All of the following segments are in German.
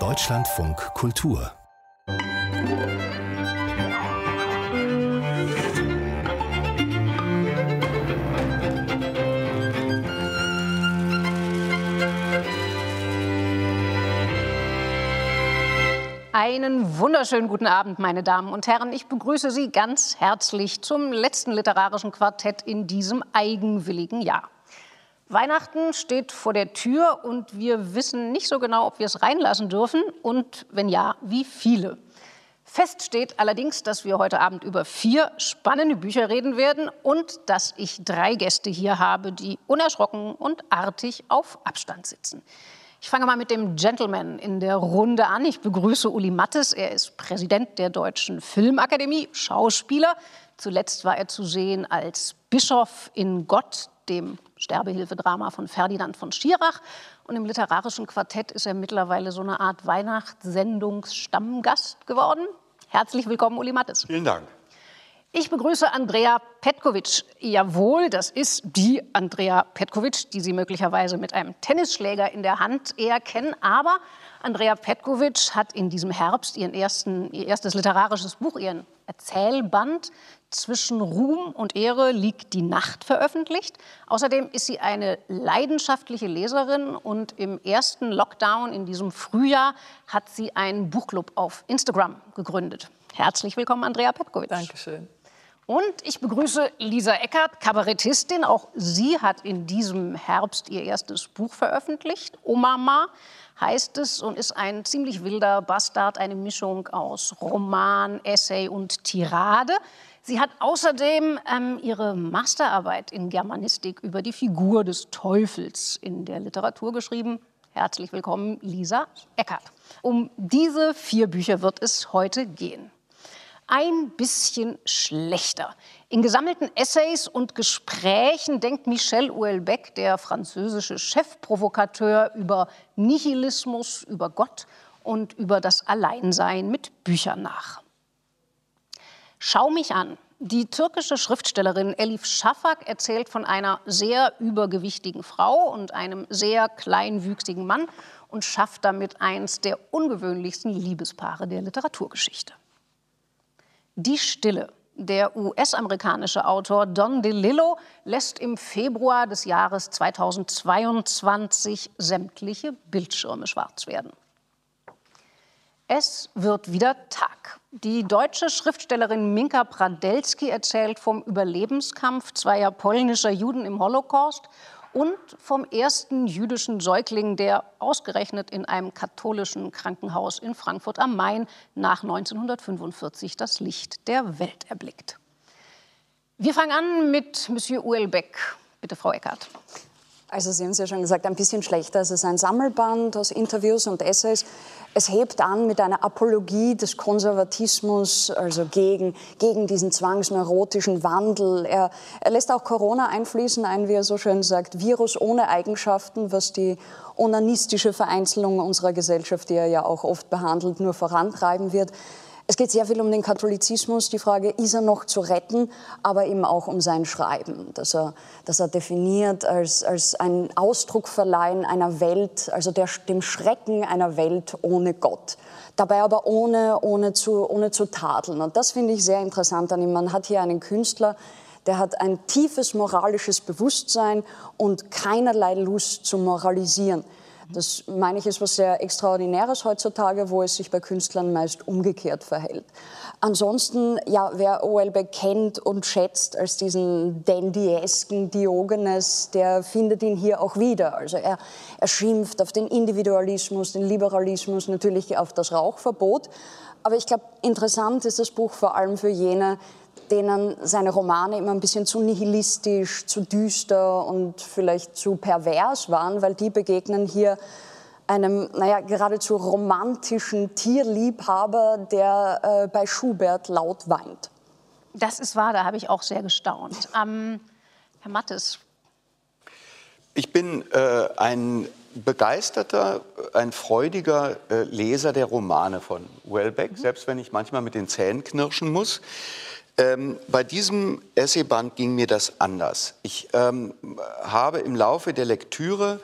Deutschlandfunk Kultur Einen wunderschönen guten Abend, meine Damen und Herren. Ich begrüße Sie ganz herzlich zum letzten literarischen Quartett in diesem eigenwilligen Jahr. Weihnachten steht vor der Tür und wir wissen nicht so genau, ob wir es reinlassen dürfen und wenn ja, wie viele. Fest steht allerdings, dass wir heute Abend über vier spannende Bücher reden werden und dass ich drei Gäste hier habe, die unerschrocken und artig auf Abstand sitzen. Ich fange mal mit dem Gentleman in der Runde an. Ich begrüße Uli Mattes. Er ist Präsident der Deutschen Filmakademie, Schauspieler. Zuletzt war er zu sehen als Bischof in Gott, dem Sterbehilfedrama von Ferdinand von Schirach. Und im literarischen Quartett ist er mittlerweile so eine Art Weihnachtssendungsstammgast geworden. Herzlich willkommen, Uli Mattes. Vielen Dank. Ich begrüße Andrea Petkovic. Jawohl, das ist die Andrea Petkovic, die Sie möglicherweise mit einem Tennisschläger in der Hand eher kennen. Aber Andrea Petkovic hat in diesem Herbst ihren ersten, ihr erstes literarisches Buch, ihren Erzählband Zwischen Ruhm und Ehre liegt die Nacht veröffentlicht. Außerdem ist sie eine leidenschaftliche Leserin und im ersten Lockdown in diesem Frühjahr hat sie einen Buchclub auf Instagram gegründet. Herzlich willkommen, Andrea Petkovic. Dankeschön. Und ich begrüße Lisa Eckert, Kabarettistin. Auch sie hat in diesem Herbst ihr erstes Buch veröffentlicht. Omama heißt es und ist ein ziemlich wilder Bastard, eine Mischung aus Roman, Essay und Tirade. Sie hat außerdem ähm, ihre Masterarbeit in Germanistik über die Figur des Teufels in der Literatur geschrieben. Herzlich willkommen, Lisa Eckert. Um diese vier Bücher wird es heute gehen ein bisschen schlechter. In gesammelten Essays und Gesprächen denkt Michel Houellebecq, der französische Chefprovokateur, über Nihilismus, über Gott und über das Alleinsein mit Büchern nach. Schau mich an. Die türkische Schriftstellerin Elif Shafak erzählt von einer sehr übergewichtigen Frau und einem sehr kleinwüchsigen Mann und schafft damit eins der ungewöhnlichsten Liebespaare der Literaturgeschichte. Die Stille. Der US-amerikanische Autor Don DeLillo lässt im Februar des Jahres 2022 sämtliche Bildschirme schwarz werden. Es wird wieder Tag. Die deutsche Schriftstellerin Minka Pradelski erzählt vom Überlebenskampf zweier polnischer Juden im Holocaust und vom ersten jüdischen Säugling, der ausgerechnet in einem katholischen Krankenhaus in Frankfurt am Main nach 1945 das Licht der Welt erblickt. Wir fangen an mit Monsieur Uelbeck. Bitte, Frau Eckert. Also Sie haben es ja schon gesagt, ein bisschen schlechter. Es ist ein Sammelband aus Interviews und Essays. Es hebt an mit einer Apologie des Konservatismus, also gegen, gegen diesen zwangsneurotischen Wandel. Er, er lässt auch Corona einfließen, ein, wie er so schön sagt, Virus ohne Eigenschaften, was die onanistische Vereinzelung unserer Gesellschaft, die er ja auch oft behandelt, nur vorantreiben wird. Es geht sehr viel um den Katholizismus, die Frage, ist er noch zu retten, aber eben auch um sein Schreiben, dass er, dass er definiert als, als ein Ausdruck verleihen einer Welt, also der, dem Schrecken einer Welt ohne Gott. Dabei aber ohne, ohne, zu, ohne zu tadeln. Und das finde ich sehr interessant an ihm. Man hat hier einen Künstler, der hat ein tiefes moralisches Bewusstsein und keinerlei Lust zu moralisieren. Das meine ich ist was sehr Extraordinäres heutzutage, wo es sich bei Künstlern meist umgekehrt verhält. Ansonsten, ja, wer Houellebecq kennt und schätzt als diesen dandyesken Diogenes, der findet ihn hier auch wieder. Also er, er schimpft auf den Individualismus, den Liberalismus, natürlich auf das Rauchverbot. Aber ich glaube, interessant ist das Buch vor allem für jene, denen seine Romane immer ein bisschen zu nihilistisch, zu düster und vielleicht zu pervers waren, weil die begegnen hier einem, naja, geradezu romantischen Tierliebhaber, der äh, bei Schubert laut weint. Das ist wahr, da habe ich auch sehr gestaunt. Ähm, Herr Mattes. Ich bin äh, ein begeisterter, ein freudiger äh, Leser der Romane von Welbeck, mhm. selbst wenn ich manchmal mit den Zähnen knirschen muss. Ähm, bei diesem Essayband ging mir das anders. Ich ähm, habe im Laufe der Lektüre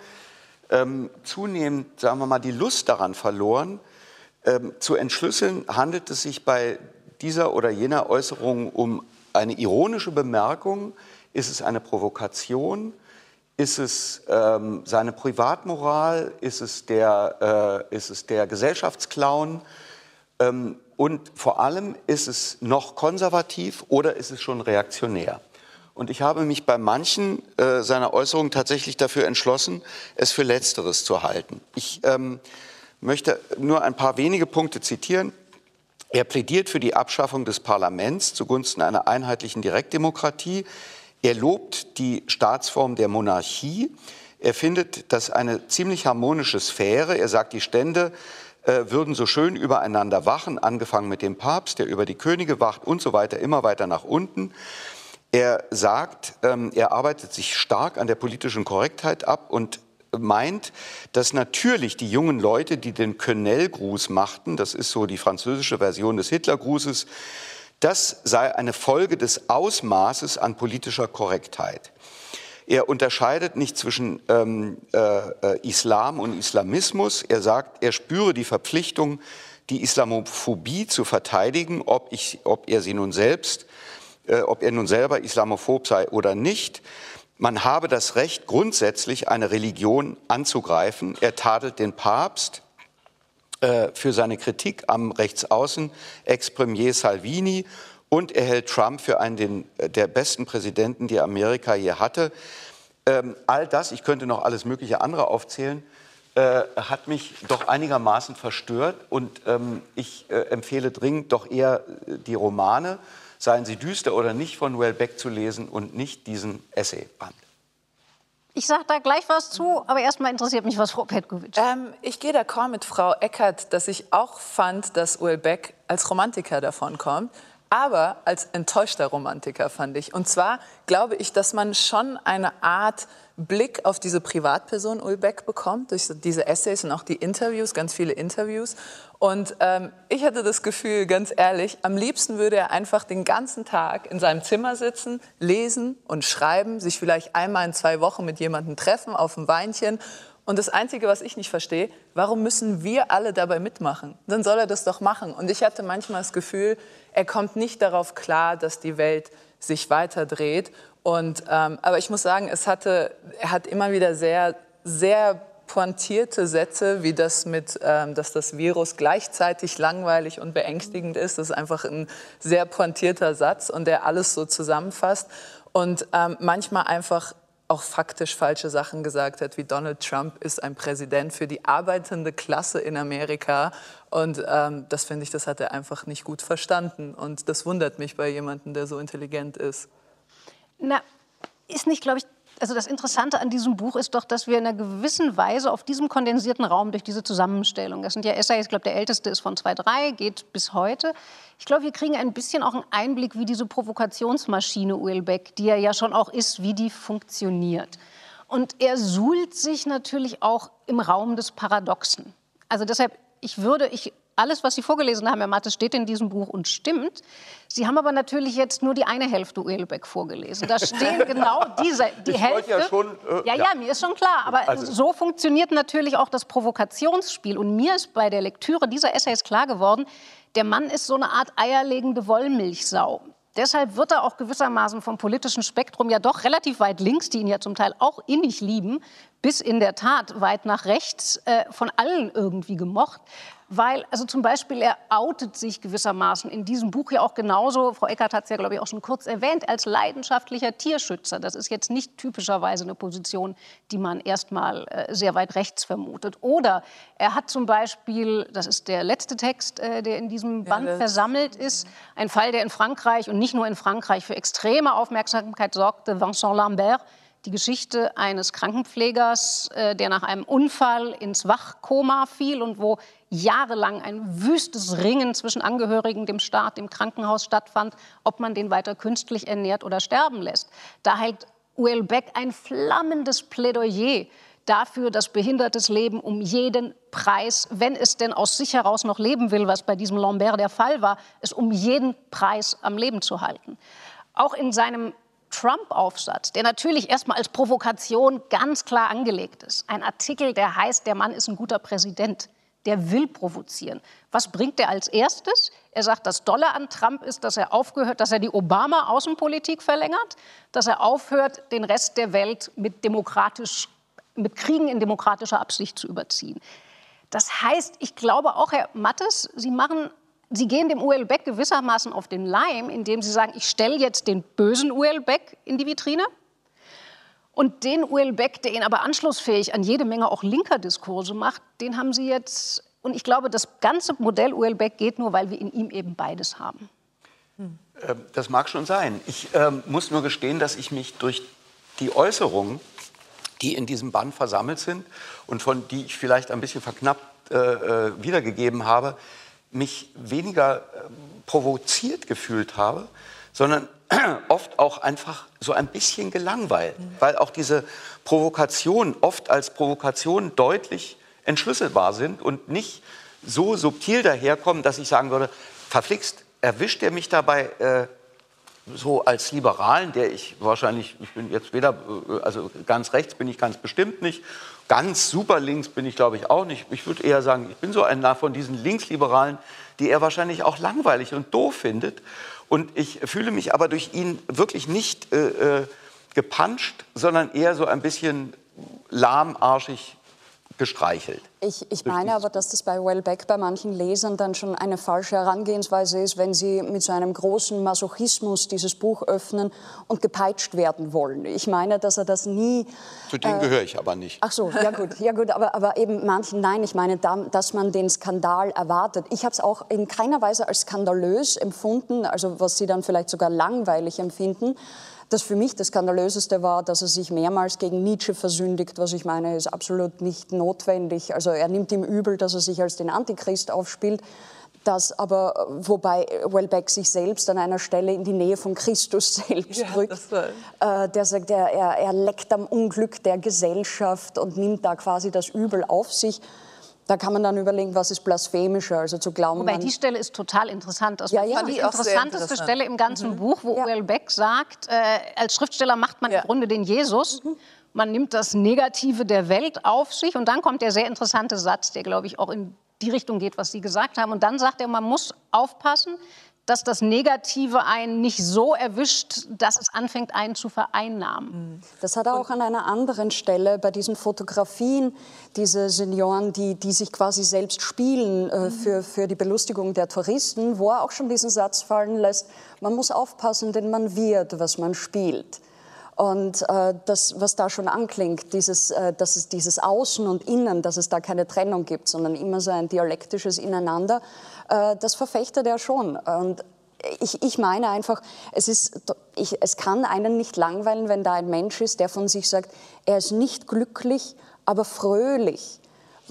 ähm, zunehmend, sagen wir mal, die Lust daran verloren, ähm, zu entschlüsseln, handelt es sich bei dieser oder jener Äußerung um eine ironische Bemerkung, ist es eine Provokation, ist es ähm, seine Privatmoral, ist es der, äh, ist es der Gesellschaftsclown und vor allem ist es noch konservativ oder ist es schon reaktionär. Und ich habe mich bei manchen äh, seiner Äußerungen tatsächlich dafür entschlossen, es für Letzteres zu halten. Ich ähm, möchte nur ein paar wenige Punkte zitieren. Er plädiert für die Abschaffung des Parlaments zugunsten einer einheitlichen Direktdemokratie. Er lobt die Staatsform der Monarchie. Er findet das eine ziemlich harmonische Sphäre. Er sagt, die Stände würden so schön übereinander wachen, angefangen mit dem Papst, der über die Könige wacht und so weiter, immer weiter nach unten. Er sagt, ähm, er arbeitet sich stark an der politischen Korrektheit ab und meint, dass natürlich die jungen Leute, die den Quenelle-Gruß machten, das ist so die französische Version des Hitler-Grußes, das sei eine Folge des Ausmaßes an politischer Korrektheit. Er unterscheidet nicht zwischen ähm, äh, äh Islam und Islamismus. Er sagt, er spüre die Verpflichtung, die Islamophobie zu verteidigen, ob, ich, ob er sie nun selbst äh, ob er nun selber islamophob sei oder nicht. Man habe das Recht, grundsätzlich eine Religion anzugreifen. Er tadelt den Papst äh, für seine Kritik am Rechtsaußen, Ex-Premier Salvini, und er hält Trump für einen den, äh, der besten Präsidenten, die Amerika je hatte. Ähm, all das, ich könnte noch alles mögliche andere aufzählen, äh, hat mich doch einigermaßen verstört und ähm, ich äh, empfehle dringend doch eher äh, die Romane seien sie düster oder nicht, von Wellbeck zu lesen und nicht diesen Essayband. Ich sage da gleich was zu, aber erstmal interessiert mich, was Frau Petkovic. Ähm, ich gehe d'accord mit Frau Eckert, dass ich auch fand, dass Uelbeck als Romantiker davon kommt aber als enttäuschter Romantiker fand ich. Und zwar glaube ich, dass man schon eine Art Blick auf diese Privatperson Ulbeck bekommt, durch diese Essays und auch die Interviews, ganz viele Interviews. Und ähm, ich hatte das Gefühl, ganz ehrlich, am liebsten würde er einfach den ganzen Tag in seinem Zimmer sitzen, lesen und schreiben, sich vielleicht einmal in zwei Wochen mit jemandem treffen auf ein Weinchen und das Einzige, was ich nicht verstehe, warum müssen wir alle dabei mitmachen? Dann soll er das doch machen. Und ich hatte manchmal das Gefühl, er kommt nicht darauf klar, dass die Welt sich weiter dreht. Und, ähm, aber ich muss sagen, es hatte, er hat immer wieder sehr, sehr pointierte Sätze, wie das mit, ähm, dass das Virus gleichzeitig langweilig und beängstigend ist. Das ist einfach ein sehr pointierter Satz und der alles so zusammenfasst. Und ähm, manchmal einfach auch faktisch falsche Sachen gesagt hat, wie Donald Trump ist ein Präsident für die arbeitende Klasse in Amerika. Und ähm, das finde ich, das hat er einfach nicht gut verstanden. Und das wundert mich bei jemandem, der so intelligent ist. Na, ist nicht, glaube ich, also das Interessante an diesem Buch ist doch, dass wir in einer gewissen Weise auf diesem kondensierten Raum durch diese Zusammenstellung, das sind ja Essays, ich glaube, der älteste ist von 2.3, geht bis heute. Ich glaube, wir kriegen ein bisschen auch einen Einblick, wie diese Provokationsmaschine Uelbeck, die er ja schon auch ist, wie die funktioniert. Und er suhlt sich natürlich auch im Raum des Paradoxen. Also deshalb, ich würde, ich alles, was Sie vorgelesen haben, Herr Mattes, steht in diesem Buch und stimmt. Sie haben aber natürlich jetzt nur die eine Hälfte Uelbeck vorgelesen. Da stehen genau diese, die ich Hälfte. Ja, schon, äh, ja, ja, ja, mir ist schon klar. Aber also. so funktioniert natürlich auch das Provokationsspiel. Und mir ist bei der Lektüre dieser Essays klar geworden, der Mann ist so eine Art eierlegende Wollmilchsau. Deshalb wird er auch gewissermaßen vom politischen Spektrum ja doch relativ weit links, die ihn ja zum Teil auch innig lieben, bis in der Tat weit nach rechts äh, von allen irgendwie gemocht weil, also zum Beispiel, er outet sich gewissermaßen in diesem Buch ja auch genauso, Frau Eckert hat es ja, glaube ich, auch schon kurz erwähnt, als leidenschaftlicher Tierschützer. Das ist jetzt nicht typischerweise eine Position, die man erstmal äh, sehr weit rechts vermutet. Oder er hat zum Beispiel, das ist der letzte Text, äh, der in diesem Band ja, versammelt ist, ein Fall, der in Frankreich und nicht nur in Frankreich für extreme Aufmerksamkeit sorgte, Vincent Lambert, die Geschichte eines Krankenpflegers, äh, der nach einem Unfall ins Wachkoma fiel und wo jahrelang ein wüstes Ringen zwischen Angehörigen, dem Staat, dem Krankenhaus stattfand, ob man den weiter künstlich ernährt oder sterben lässt. Da hält Uel Beck ein flammendes Plädoyer dafür, dass behindertes Leben um jeden Preis, wenn es denn aus sich heraus noch leben will, was bei diesem Lambert der Fall war, es um jeden Preis am Leben zu halten. Auch in seinem Trump-Aufsatz, der natürlich erstmal als Provokation ganz klar angelegt ist, ein Artikel, der heißt, der Mann ist ein guter Präsident, der will provozieren. Was bringt er als erstes? Er sagt, das Dolle an Trump ist, dass er aufgehört, dass er die Obama-Außenpolitik verlängert, dass er aufhört, den Rest der Welt mit demokratisch, mit Kriegen in demokratischer Absicht zu überziehen. Das heißt, ich glaube auch, Herr Mattes, Sie machen Sie gehen dem UL Beck gewissermaßen auf den Leim, indem Sie sagen, ich stelle jetzt den bösen UL Beck in die Vitrine und den UL Beck, der ihn aber anschlussfähig an jede Menge auch linker Diskurse macht, den haben Sie jetzt, und ich glaube, das ganze Modell UL Beck geht nur, weil wir in ihm eben beides haben. Hm. Das mag schon sein. Ich äh, muss nur gestehen, dass ich mich durch die Äußerungen, die in diesem Band versammelt sind und von die ich vielleicht ein bisschen verknappt äh, äh wiedergegeben habe, mich weniger äh, provoziert gefühlt habe, sondern oft auch einfach so ein bisschen gelangweilt, mhm. weil auch diese Provokationen oft als Provokationen deutlich entschlüsselbar sind und nicht so subtil daherkommen, dass ich sagen würde, verflixt, erwischt er mich dabei äh, so als Liberalen, der ich wahrscheinlich, ich bin jetzt weder, äh, also ganz rechts bin ich ganz bestimmt nicht Ganz super links bin ich, glaube ich, auch nicht. Ich würde eher sagen, ich bin so einer von diesen Linksliberalen, die er wahrscheinlich auch langweilig und doof findet. Und ich fühle mich aber durch ihn wirklich nicht äh, äh gepanscht, sondern eher so ein bisschen lahmarschig gestreichelt. Ich, ich meine aber, dass das bei Wellbeck bei manchen Lesern dann schon eine falsche Herangehensweise ist, wenn sie mit so einem großen Masochismus dieses Buch öffnen und gepeitscht werden wollen. Ich meine, dass er das nie. Zu denen äh, gehöre ich aber nicht. Ach so, ja gut, ja gut, aber, aber eben manchen nein. Ich meine, da, dass man den Skandal erwartet. Ich habe es auch in keiner Weise als skandalös empfunden, also was Sie dann vielleicht sogar langweilig empfinden. Das für mich das Skandalöseste war, dass er sich mehrmals gegen Nietzsche versündigt, was ich meine, ist absolut nicht notwendig. Also er nimmt ihm übel, dass er sich als den Antichrist aufspielt. Das aber, wobei Wellbeck sich selbst an einer Stelle in die Nähe von Christus selbst ja, drückt. Äh, der sagt, er, er, er leckt am Unglück der Gesellschaft und nimmt da quasi das Übel auf sich. Da kann man dann überlegen, was ist blasphemischer, also zu glauben. Wobei die Stelle ist total interessant. Das ja, ja. die interessanteste interessant. Stelle im ganzen mhm. Buch, wo ja. Uel Beck sagt, äh, als Schriftsteller macht man ja. im Grunde den Jesus. Mhm. Man nimmt das Negative der Welt auf sich und dann kommt der sehr interessante Satz, der, glaube ich, auch in die Richtung geht, was Sie gesagt haben. Und dann sagt er, man muss aufpassen, dass das Negative einen nicht so erwischt, dass es anfängt, einen zu vereinnahmen. Mhm. Das hat er auch an einer anderen Stelle bei diesen Fotografien, diese Senioren, die, die sich quasi selbst spielen äh, mhm. für, für die Belustigung der Touristen, wo er auch schon diesen Satz fallen lässt, man muss aufpassen, denn man wird, was man spielt. Und äh, das, was da schon anklingt, dieses, äh, dass es dieses Außen und Innen, dass es da keine Trennung gibt, sondern immer so ein dialektisches Ineinander, das verfechtet er schon. Und ich, ich meine einfach, es, ist, ich, es kann einen nicht langweilen, wenn da ein Mensch ist, der von sich sagt, er ist nicht glücklich, aber fröhlich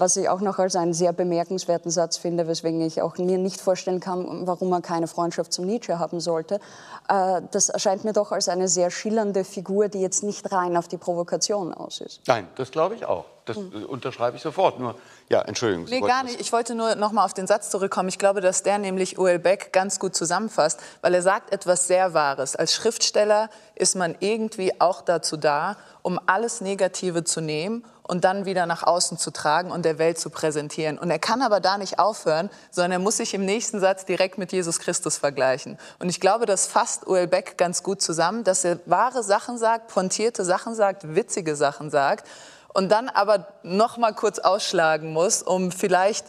was ich auch noch als einen sehr bemerkenswerten Satz finde, weswegen ich auch mir nicht vorstellen kann, warum er keine Freundschaft zum Nietzsche haben sollte. Äh, das erscheint mir doch als eine sehr schillernde Figur, die jetzt nicht rein auf die Provokation aus ist. Nein, das glaube ich auch. Das hm. unterschreibe ich sofort. Nur, ja, Entschuldigung. Nee, gar nicht. Ich wollte nur noch mal auf den Satz zurückkommen. Ich glaube, dass der nämlich O.L. Beck ganz gut zusammenfasst, weil er sagt etwas sehr Wahres. Als Schriftsteller ist man irgendwie auch dazu da, um alles Negative zu nehmen und dann wieder nach außen zu tragen und der Welt zu präsentieren. Und er kann aber da nicht aufhören, sondern er muss sich im nächsten Satz direkt mit Jesus Christus vergleichen. Und ich glaube, das fasst Uel Beck ganz gut zusammen, dass er wahre Sachen sagt, pointierte Sachen sagt, witzige Sachen sagt und dann aber noch mal kurz ausschlagen muss, um vielleicht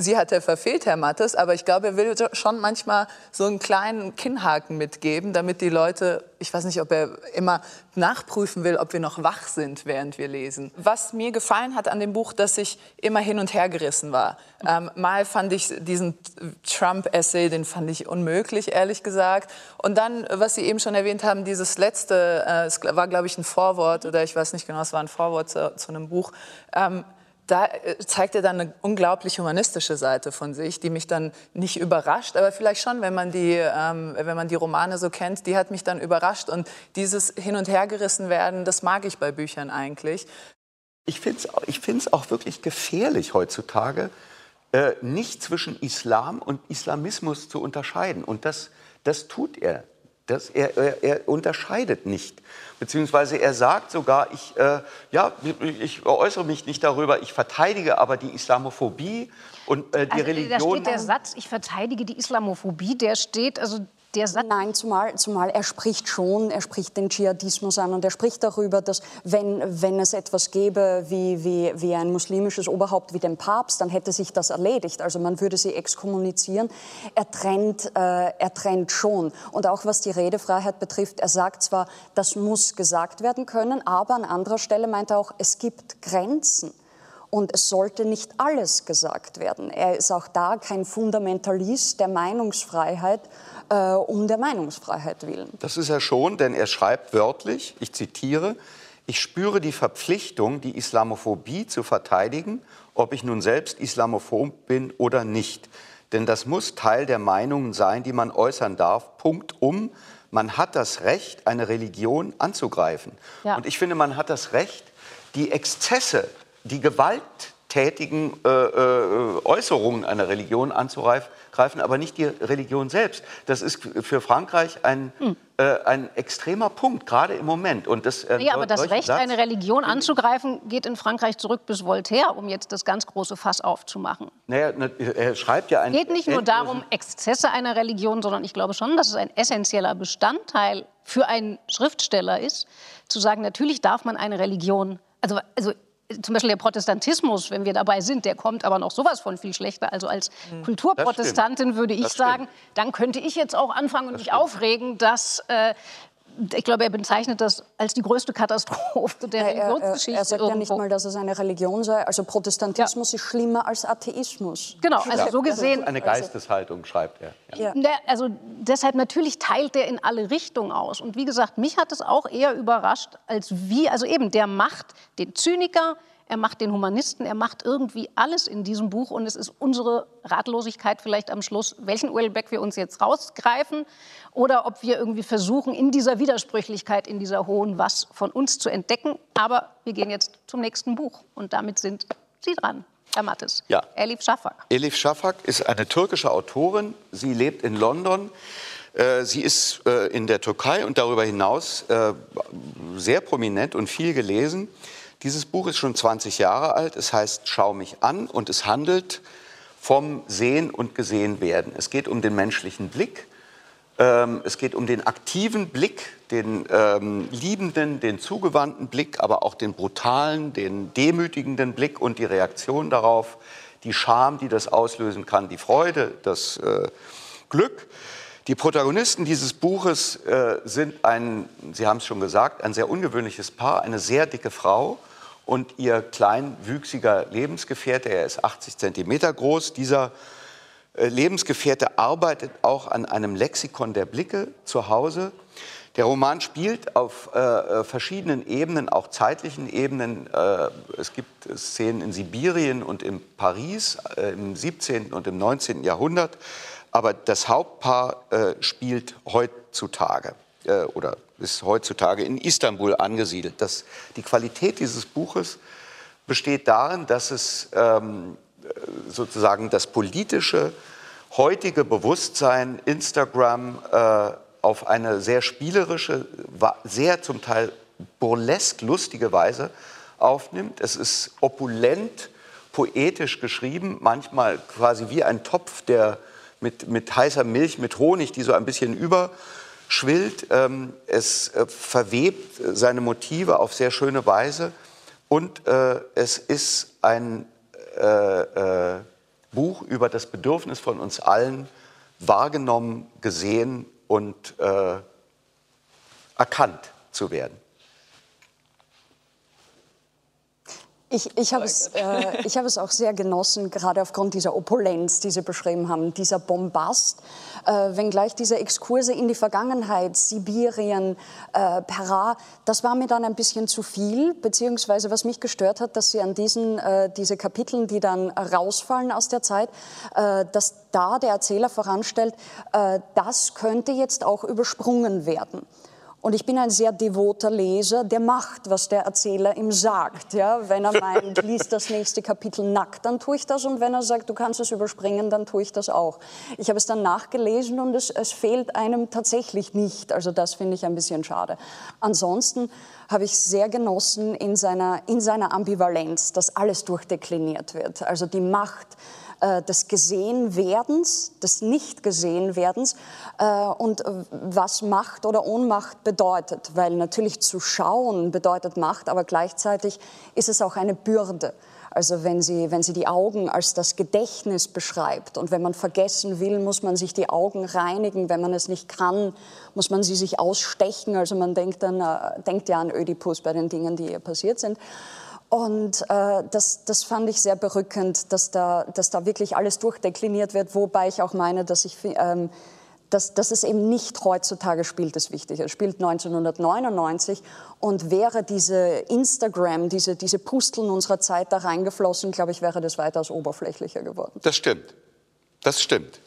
Sie hat er verfehlt, Herr Mattes, aber ich glaube, er will schon manchmal so einen kleinen Kinnhaken mitgeben, damit die Leute, ich weiß nicht, ob er immer nachprüfen will, ob wir noch wach sind, während wir lesen. Was mir gefallen hat an dem Buch, dass ich immer hin und her gerissen war. Ähm, mal fand ich diesen Trump-Essay, den fand ich unmöglich, ehrlich gesagt. Und dann, was Sie eben schon erwähnt haben, dieses letzte, äh, es war, glaube ich, ein Vorwort oder ich weiß nicht genau, es war ein Vorwort zu, zu einem Buch. Ähm, da äh, zeigt er dann eine unglaublich humanistische Seite von sich, die mich dann nicht überrascht, aber vielleicht schon, wenn man die, ähm, wenn man die Romane so kennt, die hat mich dann überrascht. Und dieses Hin- und Hergerissen werden, das mag ich bei Büchern eigentlich. Ich finde es ich find's auch wirklich gefährlich heutzutage, äh, nicht zwischen Islam und Islamismus zu unterscheiden. Und das, das tut er Das, er, er, er unterscheidet nicht. Beziehungsweise er sagt sogar, ich, äh, ja, ich äußere mich nicht darüber, ich verteidige aber die Islamophobie und äh, die Also, Religion. Da steht der Satz, ich verteidige die Islamophobie, der steht, also der Satz, Nein, zumal, zumal er spricht schon, er spricht den Dschihadismus an und er spricht darüber, dass wenn, wenn es etwas gäbe wie, wie, wie ein muslimisches Oberhaupt wie den Papst, dann hätte sich das erledigt. Also man würde sie exkommunizieren. Er trennt, äh, er trennt schon. Und auch was die Redefreiheit betrifft, er sagt zwar, das muss gesagt werden können, aber an anderer Stelle meint er auch, es gibt Grenzen. Und es sollte nicht alles gesagt werden. Er ist auch da kein Fundamentalist der Meinungsfreiheit äh, um der Meinungsfreiheit willen. Das ist er schon, denn er schreibt wörtlich, ich zitiere, ich spüre die Verpflichtung, die Islamophobie zu verteidigen, ob ich nun selbst Islamophob bin oder nicht. Denn das muss Teil der Meinungen sein, die man äußern darf. Punkt um. Man hat das Recht, eine Religion anzugreifen. Ja. Und ich finde, man hat das Recht, die Exzesse, die gewalttätigen äh, äh, Äußerungen einer Religion anzugreifen, aber nicht die Religion selbst. Das ist für Frankreich ein, äh, ein extremer Punkt, gerade im Moment. Und das, äh, ja, aber das Recht, Satz- eine Religion anzugreifen, geht in Frankreich zurück bis Voltaire, um jetzt das ganz große Fass aufzumachen. Naja, na, er schreibt ja ein. Es geht nicht nur darum, Exzesse einer Religion, sondern ich glaube schon, dass es ein essentieller Bestandteil für einen Schriftsteller ist, zu sagen, natürlich darf man eine Religion, also, also zum Beispiel der Protestantismus, wenn wir dabei sind, der kommt aber noch sowas von viel schlechter. Also als Kulturprotestantin würde ich Das stimmt. sagen, dann könnte ich jetzt auch anfangen und mich aufregen, dass äh, ich glaube, er bezeichnet das als die größte Katastrophe der Er, er, er, Religionsgeschichte. er sagt ja nicht irgendwo. mal, dass es eine Religion sei. Also Protestantismus ist schlimmer als Atheismus. Genau, also so gesehen Eine Geisteshaltung, schreibt er. Ja. Ja. Also deshalb natürlich teilt der in alle Richtungen aus. Und wie gesagt, mich hat es auch eher überrascht, als wie, also eben, der macht den Zyniker, er macht den Humanisten, er macht irgendwie alles in diesem Buch. Und es ist unsere Ratlosigkeit vielleicht am Schluss, welchen Uelbeck wir uns jetzt rausgreifen oder ob wir irgendwie versuchen, in dieser Widersprüchlichkeit, in dieser hohen Was von uns zu entdecken. Aber wir gehen jetzt zum nächsten Buch. Und damit sind Sie dran, Herr Mattes. Ja. Elif Shafak. Elif Shafak ist eine türkische Autorin. Sie lebt in London. Äh, Sie ist äh, in der Türkei und darüber hinaus äh, sehr prominent und viel gelesen. Dieses Buch ist schon 20 Jahre alt. Es heißt Schau mich an und es handelt vom Sehen und Gesehenwerden. Es geht um den menschlichen Blick. Ähm, Es geht um den aktiven Blick, den ähm, liebenden, den zugewandten Blick, aber auch den brutalen, den demütigenden Blick und die Reaktion darauf, die Scham, die das auslösen kann, die Freude, das äh, Glück. Die Protagonisten dieses Buches äh, sind ein, Sie haben es schon gesagt, ein sehr ungewöhnliches Paar, eine sehr dicke Frau und ihr kleinwüchsiger Lebensgefährte. Er ist 80 Zentimeter groß. Dieser äh, Lebensgefährte arbeitet auch an einem Lexikon der Blicke zu Hause. Der Roman spielt auf äh, äh, verschiedenen Ebenen, auch zeitlichen Ebenen. Äh, es gibt Szenen in Sibirien und in Paris äh, im 17. und im 19. Jahrhundert. Aber das Hauptpaar äh, spielt heutzutage oder ist heutzutage in Istanbul angesiedelt. Das, die Qualität dieses Buches besteht darin, dass es ähm, sozusagen das politische, heutige Bewusstsein Instagram äh, auf eine sehr spielerische, sehr zum Teil burlesk lustige Weise aufnimmt. Es ist opulent, poetisch geschrieben, manchmal quasi wie ein Topf, der mit, mit heißer Milch, mit Honig, die so ein bisschen überschwillt. Ähm, es äh, verwebt seine Motive auf sehr schöne Weise und äh, es ist ein äh, äh, Buch über das Bedürfnis von uns allen, wahrgenommen, gesehen und äh, erkannt zu werden. Ich, ich habe es, äh, ich habe es auch sehr genossen, gerade aufgrund dieser Opulenz, die Sie beschrieben haben, dieser Bombast, äh, wenngleich diese Exkurse in die Vergangenheit, Sibirien, äh, Pera, das war mir dann ein bisschen zu viel, beziehungsweise was mich gestört hat, dass Sie an diesen, äh, diese Kapiteln, die dann rausfallen aus der Zeit, äh, dass da der Erzähler voranstellt, äh, das könnte jetzt auch übersprungen werden. Und ich bin ein sehr devoter Leser, der macht, was der Erzähler ihm sagt. Ja, wenn er meint, liest das nächste Kapitel nackt, dann tue ich das. Und wenn er sagt, du kannst es überspringen, dann tue ich das auch. Ich habe es dann nachgelesen und es, es fehlt einem tatsächlich nicht. Also das finde ich ein bisschen schade. Ansonsten habe ich sehr genossen in seiner, in seiner Ambivalenz, dass alles durchdekliniert wird. Also die Macht äh, des Gesehenwerdens, des Nicht-Gesehenwerdens äh, und was Macht oder Ohnmacht bedeutet. Weil natürlich zu schauen bedeutet Macht, aber gleichzeitig ist es auch eine Bürde. Also wenn sie, wenn sie die Augen als das Gedächtnis beschreibt und wenn man vergessen will, muss man sich die Augen reinigen. Wenn man es nicht kann, muss man sie sich ausstechen. Also man denkt, dann, äh, denkt ja an Ödipus bei den Dingen, die ihr passiert sind. Und äh, das, das fand ich sehr berückend, dass da, dass da wirklich alles durchdekliniert wird, wobei ich auch meine, dass, ich, ähm, dass, dass es eben nicht heutzutage spielt, das Wichtige. Es spielt 1999 und wäre diese Instagram, diese, diese Pusteln unserer Zeit da reingeflossen, glaube ich, wäre das weitaus oberflächlicher geworden. Das stimmt. Das stimmt.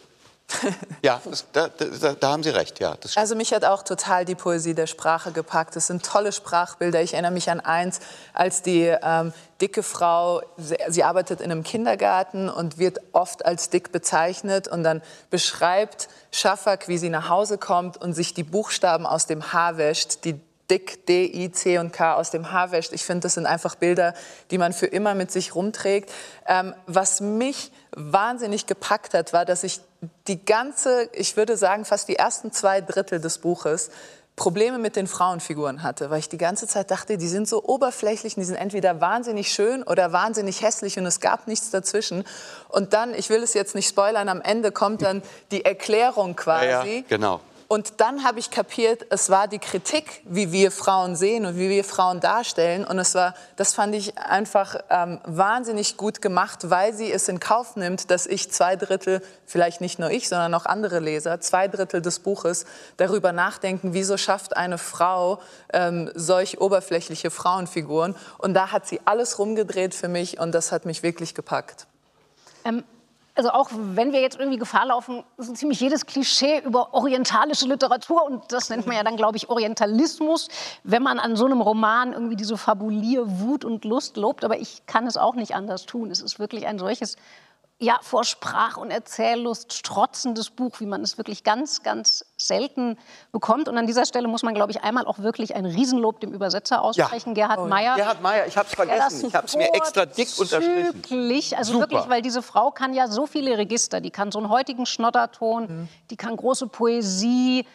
ja, da, da, da, haben Sie recht, ja. also mich hat auch total die Poesie der Sprache gepackt. Es sind tolle Sprachbilder. Ich erinnere mich an eins, als die ähm, dicke Frau, sie, sie, arbeitet in einem Kindergarten und wird oft als dick bezeichnet und dann beschreibt Schafak, wie sie nach Hause kommt und sich die Buchstaben aus dem Haar wäscht, die dick D, I, C und K aus dem Haar wäscht. Ich finde, das sind einfach Bilder, die man für immer mit sich rumträgt. Ähm, was mich wahnsinnig gepackt hat, war, dass ich die ganze, ich würde sagen, fast die ersten zwei Drittel des Buches Probleme mit den Frauenfiguren hatte, weil ich die ganze Zeit dachte, die sind so oberflächlich, die sind entweder wahnsinnig schön oder wahnsinnig hässlich und es gab nichts dazwischen. Und dann, ich will es jetzt nicht spoilern, am Ende kommt dann die Erklärung quasi. Ja, ja, genau. Und dann habe ich kapiert, es war die Kritik, wie wir Frauen sehen und wie wir Frauen darstellen. Und es war, das fand ich einfach ähm, wahnsinnig gut gemacht, weil sie es in Kauf nimmt, dass ich zwei Drittel, vielleicht nicht nur ich, sondern auch andere Leser, zwei Drittel des Buches darüber nachdenken, wieso schafft eine Frau ähm, solch oberflächliche Frauenfiguren. Und da hat sie alles rumgedreht für mich und das hat mich wirklich gepackt. Ähm also auch wenn wir jetzt irgendwie Gefahr laufen, so ziemlich jedes Klischee über orientalische Literatur und das nennt man ja dann, glaube ich, Orientalismus, wenn man an so einem Roman irgendwie diese Fabulier Wut und Lust lobt. Aber ich kann es auch nicht anders tun. Es ist wirklich ein solches ja, vor Sprach- und Erzähllust strotzendes Buch, wie man es wirklich ganz, ganz selten bekommt. Und an dieser Stelle muss man, glaube ich, einmal auch wirklich ein Riesenlob dem Übersetzer aussprechen, ja. Gerhard oh, Meyer. Gerhard Meyer, ich habe es vergessen, ich habe es mir extra dick unterstrichen. Also Super. wirklich, weil diese Frau kann ja so viele Register. Die kann so einen heutigen Schnotterton, mhm. die kann große Poesie,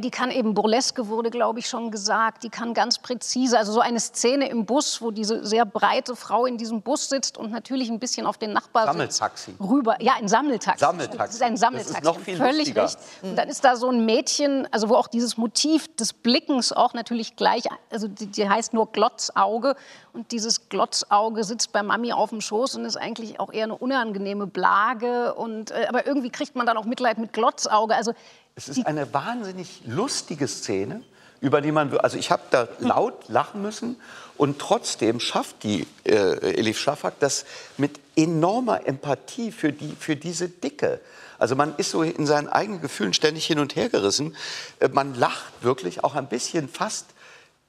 die kann eben burleske, wurde, glaube ich, schon gesagt. Die kann ganz präzise, also so eine Szene im Bus, wo diese sehr breite Frau in diesem Bus sitzt und natürlich ein bisschen auf den Nachbar Sammeltaxi. rüber. Ja, ein Sammeltaxi. Sammeltaxi. Das ist ein Sammeltaxi. Das ist noch viel Völlig lustiger. recht. Und dann ist da so ein Mädchen, also wo auch dieses Motiv des Blickens auch natürlich gleich, also die, die heißt nur Glotzauge. Und dieses Glotzauge sitzt bei Mami auf dem Schoß und ist eigentlich auch eher eine unangenehme Blage. Und, äh, aber irgendwie kriegt man dann auch Mitleid mit Glotzauge. Also es ist eine wahnsinnig lustige Szene, über die man, also ich habe da laut lachen müssen und trotzdem schafft die äh, Elif Shafak das mit enormer Empathie für, die, für diese Dicke. Also man ist so in seinen eigenen Gefühlen ständig hin und her gerissen. Äh, man lacht wirklich auch ein bisschen fast,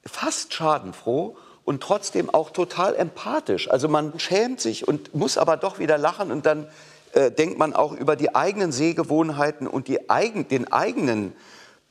fast schadenfroh und trotzdem auch total empathisch. Also man schämt sich und muss aber doch wieder lachen und dann äh, denkt man auch über die eigenen Sehgewohnheiten und die eigen, den eigenen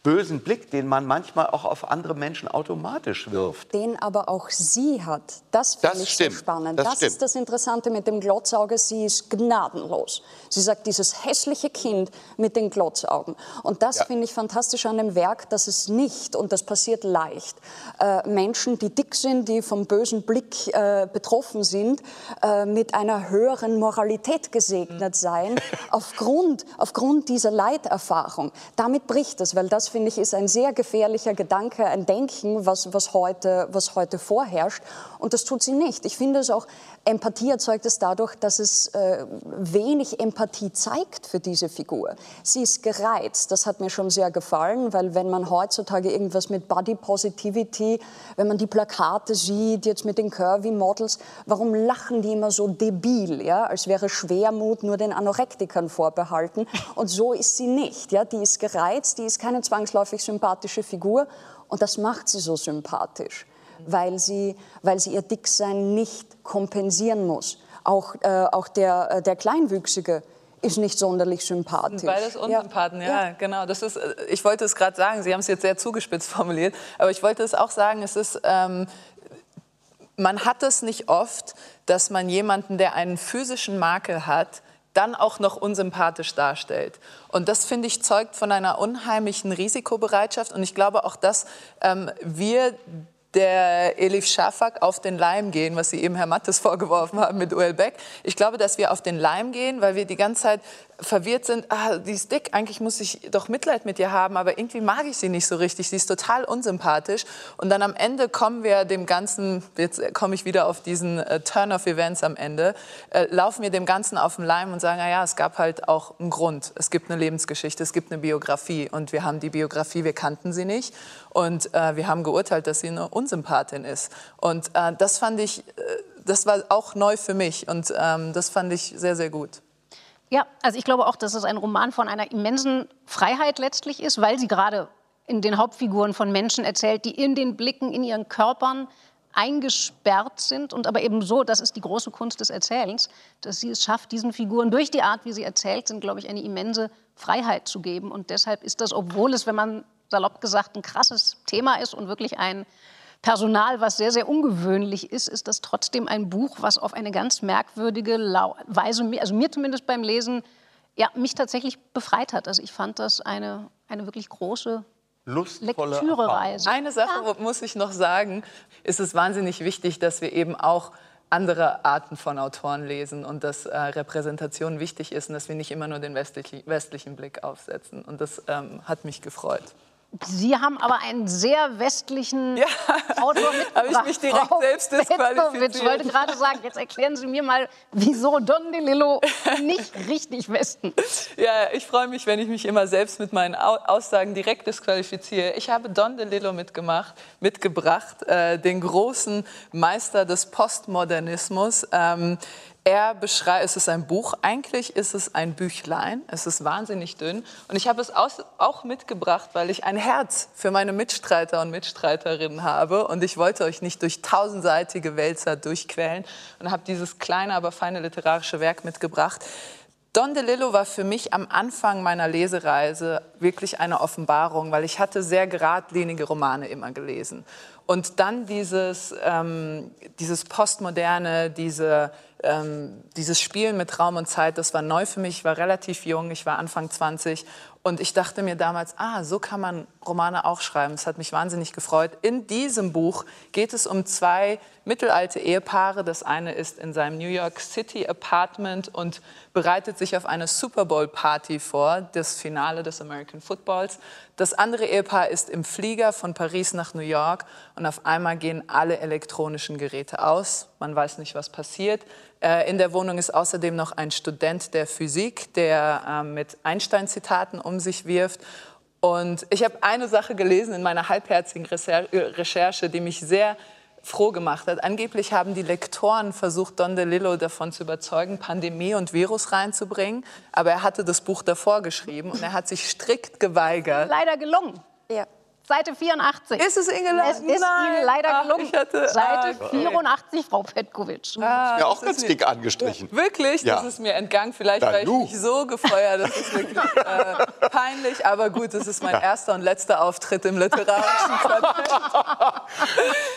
bösen Blick, den man manchmal auch auf andere Menschen automatisch wirft. Den aber auch sie hat. Das finde ich stimmt. so spannend. Das, das ist das Interessante mit dem Glotzauge. Sie ist gnadenlos. Sie sagt, dieses hässliche Kind mit den Glotzaugen. Und das ja. finde ich fantastisch an dem Werk, dass es nicht, und das passiert leicht, äh, Menschen, die dick sind, die vom bösen Blick äh, betroffen sind, äh, mit einer höheren Moralität gesegnet seien, aufgrund, aufgrund dieser Leiterfahrung. Damit bricht es, weil das finde ich, ist ein sehr gefährlicher Gedanke, ein Denken, was, was, heute, was heute vorherrscht. Und das tut sie nicht. Ich finde es auch, Empathie erzeugt es dadurch, dass es äh, wenig Empathie zeigt für diese Figur. Sie ist gereizt. Das hat mir schon sehr gefallen, weil wenn man heutzutage irgendwas mit Body Positivity, wenn man die Plakate sieht, jetzt mit den Curvy Models, warum lachen die immer so debil, ja, als wäre Schwermut nur den Anorektikern vorbehalten. Und so ist sie nicht. Ja, die ist gereizt, die ist keine 20 zwangsläufig sympathische Figur und das macht sie so sympathisch, weil sie, weil sie ihr Dicksein nicht kompensieren muss. Auch, äh, auch der, äh, der Kleinwüchsige ist nicht sonderlich sympathisch. Beides Unsympathen, ja, ja, genau. Das ist, äh, ich wollte es gerade sagen, Sie haben es jetzt sehr zugespitzt formuliert, aber ich wollte es auch sagen, es ist, ähm, man hat es nicht oft, dass man jemanden, der einen physischen Makel hat, dann auch noch unsympathisch darstellt. Und das, finde ich, zeugt von einer unheimlichen Risikobereitschaft. Und ich glaube auch, dass ähm, wir der Elif Shafak auf den Leim gehen, was Sie eben Herr Mattes vorgeworfen haben mit Uel Beck. Ich glaube, dass wir auf den Leim gehen, weil wir die ganze Zeit verwirrt sind, ah, die ist dick, eigentlich muss ich doch Mitleid mit ihr haben, aber irgendwie mag ich sie nicht so richtig, sie ist total unsympathisch. Und dann am Ende kommen wir dem Ganzen, jetzt komme ich wieder auf diesen äh, Turn of Events am Ende, äh, laufen wir dem Ganzen auf den Leim und sagen, naja, es gab halt auch einen Grund, es gibt eine Lebensgeschichte, es gibt eine Biografie und wir haben die Biografie, wir kannten sie nicht und äh, wir haben geurteilt, dass sie eine Unsympathin ist. Und äh, das fand ich, äh, das war auch neu für mich und ähm, das fand ich sehr, sehr gut. Ja, also ich glaube auch, dass es ein Roman von einer immensen Freiheit letztlich ist, weil sie gerade in den Hauptfiguren von Menschen erzählt, die in den Blicken, in ihren Körpern eingesperrt sind und aber eben so, das ist die große Kunst des Erzählens, dass sie es schafft, diesen Figuren durch die Art, wie sie erzählt sind, glaube ich, eine immense Freiheit zu geben. Und deshalb ist das, obwohl es, wenn man salopp gesagt ein krasses Thema ist und wirklich ein Personal, was sehr, sehr ungewöhnlich ist, ist das trotzdem ein Buch, was auf eine ganz merkwürdige Weise, also mir zumindest beim Lesen, ja, mich tatsächlich befreit hat. Also ich fand das eine, eine wirklich große Lektürereise. Eine Sache ja. muss ich noch sagen, ist es wahnsinnig wichtig, dass wir eben auch andere Arten von Autoren lesen und dass äh, Repräsentation wichtig ist und dass wir nicht immer nur den westlichen, westlichen Blick aufsetzen. Und das ähm, hat mich gefreut. Sie haben aber einen sehr westlichen ja, Autor mitgebracht. Habe ich mich direkt Frau selbst disqualifiziert. Ich wollte gerade sagen, jetzt erklären Sie mir mal, wieso Don DeLillo nicht richtig Westen Ja, ich freue mich, wenn ich mich immer selbst mit meinen Aussagen direkt disqualifiziere. Ich habe Don DeLillo mitgemacht, mitgebracht, äh, den großen Meister des Postmodernismus. Ähm, er beschreibt, es ist ein Buch, eigentlich ist es ein Büchlein, es ist wahnsinnig dünn. Und ich habe es auch mitgebracht, weil ich ein Herz für meine Mitstreiter und Mitstreiterinnen habe. Und ich wollte euch nicht durch tausendseitige Wälzer durchquälen und habe dieses kleine, aber feine literarische Werk mitgebracht. Don DeLillo war für mich am Anfang meiner Lesereise wirklich eine Offenbarung, weil ich hatte sehr geradlinige Romane immer gelesen. Und dann dieses, ähm, dieses Postmoderne, diese ähm, dieses Spielen mit Raum und Zeit, das war neu für mich. Ich war relativ jung, ich war Anfang 20 und ich dachte mir damals, ah, so kann man Romane auch schreiben. Das hat mich wahnsinnig gefreut. In diesem Buch geht es um zwei mittelalte Ehepaare. Das eine ist in seinem New York City Apartment und bereitet sich auf eine Super Bowl Party vor, das Finale des American Footballs. Das andere Ehepaar ist im Flieger von Paris nach New York und auf einmal gehen alle elektronischen Geräte aus. Man weiß nicht, was passiert. Äh, in der Wohnung ist außerdem noch ein Student der Physik, der ähm, mit Einstein-Zitaten um sich wirft. Und ich habe eine Sache gelesen in meiner halbherzigen Recherche, die mich sehr froh gemacht hat. Angeblich haben die Lektoren versucht, Don DeLillo davon zu überzeugen, Pandemie und Virus reinzubringen. Aber er hatte das Buch davor geschrieben und er hat sich strikt geweigert. Leider gelungen. Ja. Seite 84. Ist es Ihnen gelungen? Es ist Nein. Ihnen leider gelungen. Ach, hatte, Seite ah, 84, Frau Petkovic. Ah, ja, auch ganz dick angestrichen. Wirklich? Ja. Das ist mir entgangen. Vielleicht war ich nicht so gefeuert. Das ist wirklich äh, peinlich. Aber gut, das ist mein ja. erster und letzter Auftritt im literarischen Quartett.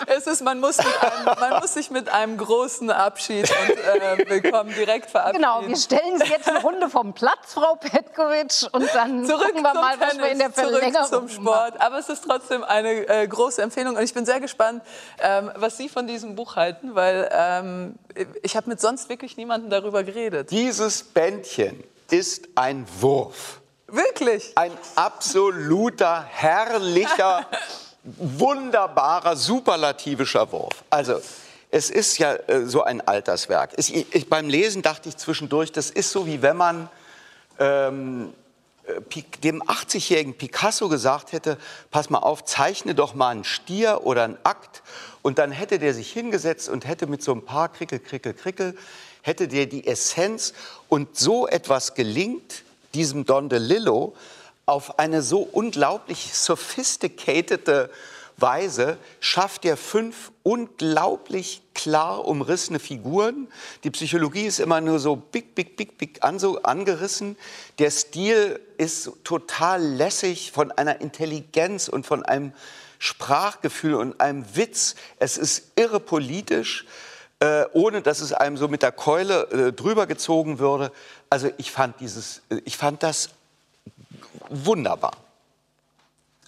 es ist, man muss, einem, man muss sich mit einem großen Abschied und äh, Willkommen direkt verabschieden. Genau, wir stellen Sie jetzt eine Runde vom Platz, Frau Petkovic. Und dann zurück gucken wir mal, Tennis, was wir in der Verlängerung zurück zum Sport. Aber es ist trotzdem eine äh, große Empfehlung und ich bin sehr gespannt, ähm, was Sie von diesem Buch halten, weil ähm, ich habe mit sonst wirklich niemandem darüber geredet. Dieses Bändchen ist ein Wurf. Wirklich? Ein absoluter, herrlicher, wunderbarer, superlativischer Wurf. Also, es ist ja äh, so ein Alterswerk. Es, ich, beim Lesen dachte ich zwischendurch, das ist so wie wenn man ähm, äh, dem 80-jährigen Picasso gesagt hätte, pass mal auf, zeichne doch mal einen Stier oder einen Akt. Und dann hätte der sich hingesetzt und hätte mit so ein paar Krickel, Krickel, Krickel, hätte der die Essenz und so etwas gelingt diesem Don DeLillo auf eine so unglaublich sophisticated Weise schafft er fünf unglaublich klar umrissene Figuren. Die Psychologie ist immer nur so big, big, big, big an, so angerissen. Der Stil ist total lässig von einer Intelligenz und von einem Sprachgefühl und einem Witz. Es ist irre politisch, äh, ohne dass es einem so mit der Keule äh, drüber gezogen würde. Also ich fand dieses, ich fand das wunderbar.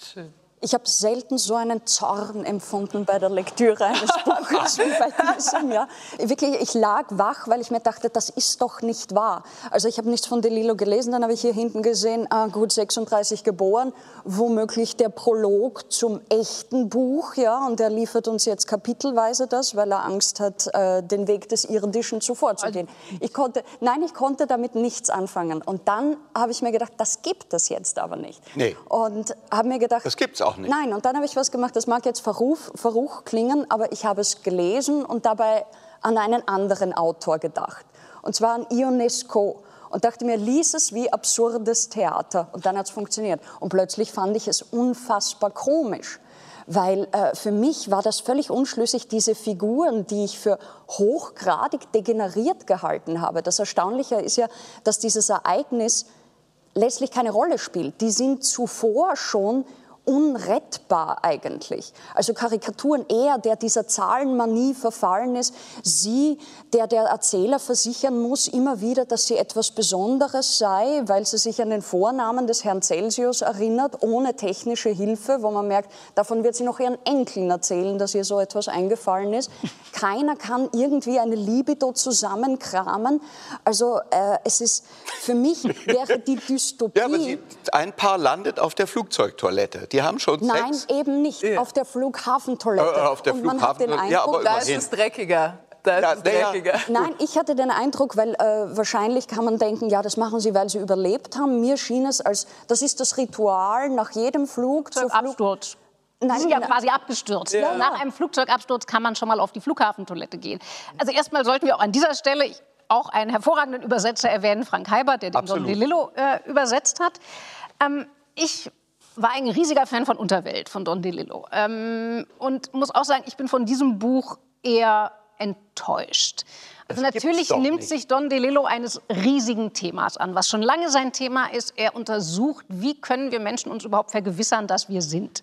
Schön. Ich habe selten so einen Zorn empfunden bei der Lektüre eines Buches wie bei diesem. Ja. Wirklich, ich lag wach, weil ich mir dachte, das ist doch nicht wahr. Also ich habe nichts von DeLillo gelesen, dann habe ich hier hinten gesehen, ah, gut 36 geboren, womöglich der Prolog zum echten Buch, ja, und er liefert uns jetzt kapitelweise das, weil er Angst hat, äh, den Weg des Irdischen zuvor zu gehen. Ich konnte, nein, ich konnte damit nichts anfangen. Und dann habe ich mir gedacht, das gibt es jetzt aber nicht. Nee. Und habe mir gedacht, das gibt's auch nicht. Nein, und dann habe ich was gemacht, das mag jetzt verruf, verruch klingen, aber ich habe es gelesen und dabei an einen anderen Autor gedacht. Und zwar an Ionesco. Und dachte mir, lies es wie absurdes Theater. Und dann hat es funktioniert. Und plötzlich fand ich es unfassbar komisch. Weil äh, für mich war das völlig unschlüssig, diese Figuren, die ich für hochgradig degeneriert gehalten habe. Das Erstaunliche ist ja, dass dieses Ereignis letztlich keine Rolle spielt. Die sind zuvor schon unrettbar eigentlich. Also Karikaturen, er, der dieser Zahlenmanie verfallen ist, sie, der der Erzähler versichern muss immer wieder, dass sie etwas Besonderes sei, weil sie sich an den Vornamen des Herrn Celsius erinnert, ohne technische Hilfe, wo man merkt, davon wird sie noch ihren Enkeln erzählen, dass ihr so etwas eingefallen ist. Keiner kann irgendwie eine Libido zusammenkramen. Also äh, es ist, für mich wäre die Dystopie... Ja, aber sie, ein Paar landet auf der Flugzeugtoilette die haben schon Nein, Sex. eben nicht. Ja. Auf der Flughafentoilette. Äh, auf der Und man hat den Flughafentoilette. Ja, aber Eindruck, Da ist es dreckiger. Ja. Nein, ich hatte den Eindruck, weil äh, wahrscheinlich kann man denken, ja, das machen sie, weil sie überlebt haben. Mir schien es als, das ist das Ritual nach jedem Flug Flug. Absturz. Nein, Sie sind ja na- quasi abgestürzt. Ja. Nach einem Flugzeugabsturz kann man schon mal auf die Flughafentoilette gehen. Also erstmal sollten wir auch an dieser Stelle auch einen hervorragenden Übersetzer erwähnen, Frank Heibert, der den Don Absolut. DeLillo äh, übersetzt hat. Ähm, ich war ein riesiger Fan von Unterwelt, von Don DeLillo. Ähm, und muss auch sagen, ich bin von diesem Buch eher enttäuscht. Also Das natürlich nimmt nicht. sich Don DeLillo eines riesigen Themas an, was schon lange sein Thema ist. Er untersucht, wie können wir Menschen uns überhaupt vergewissern, dass wir sind.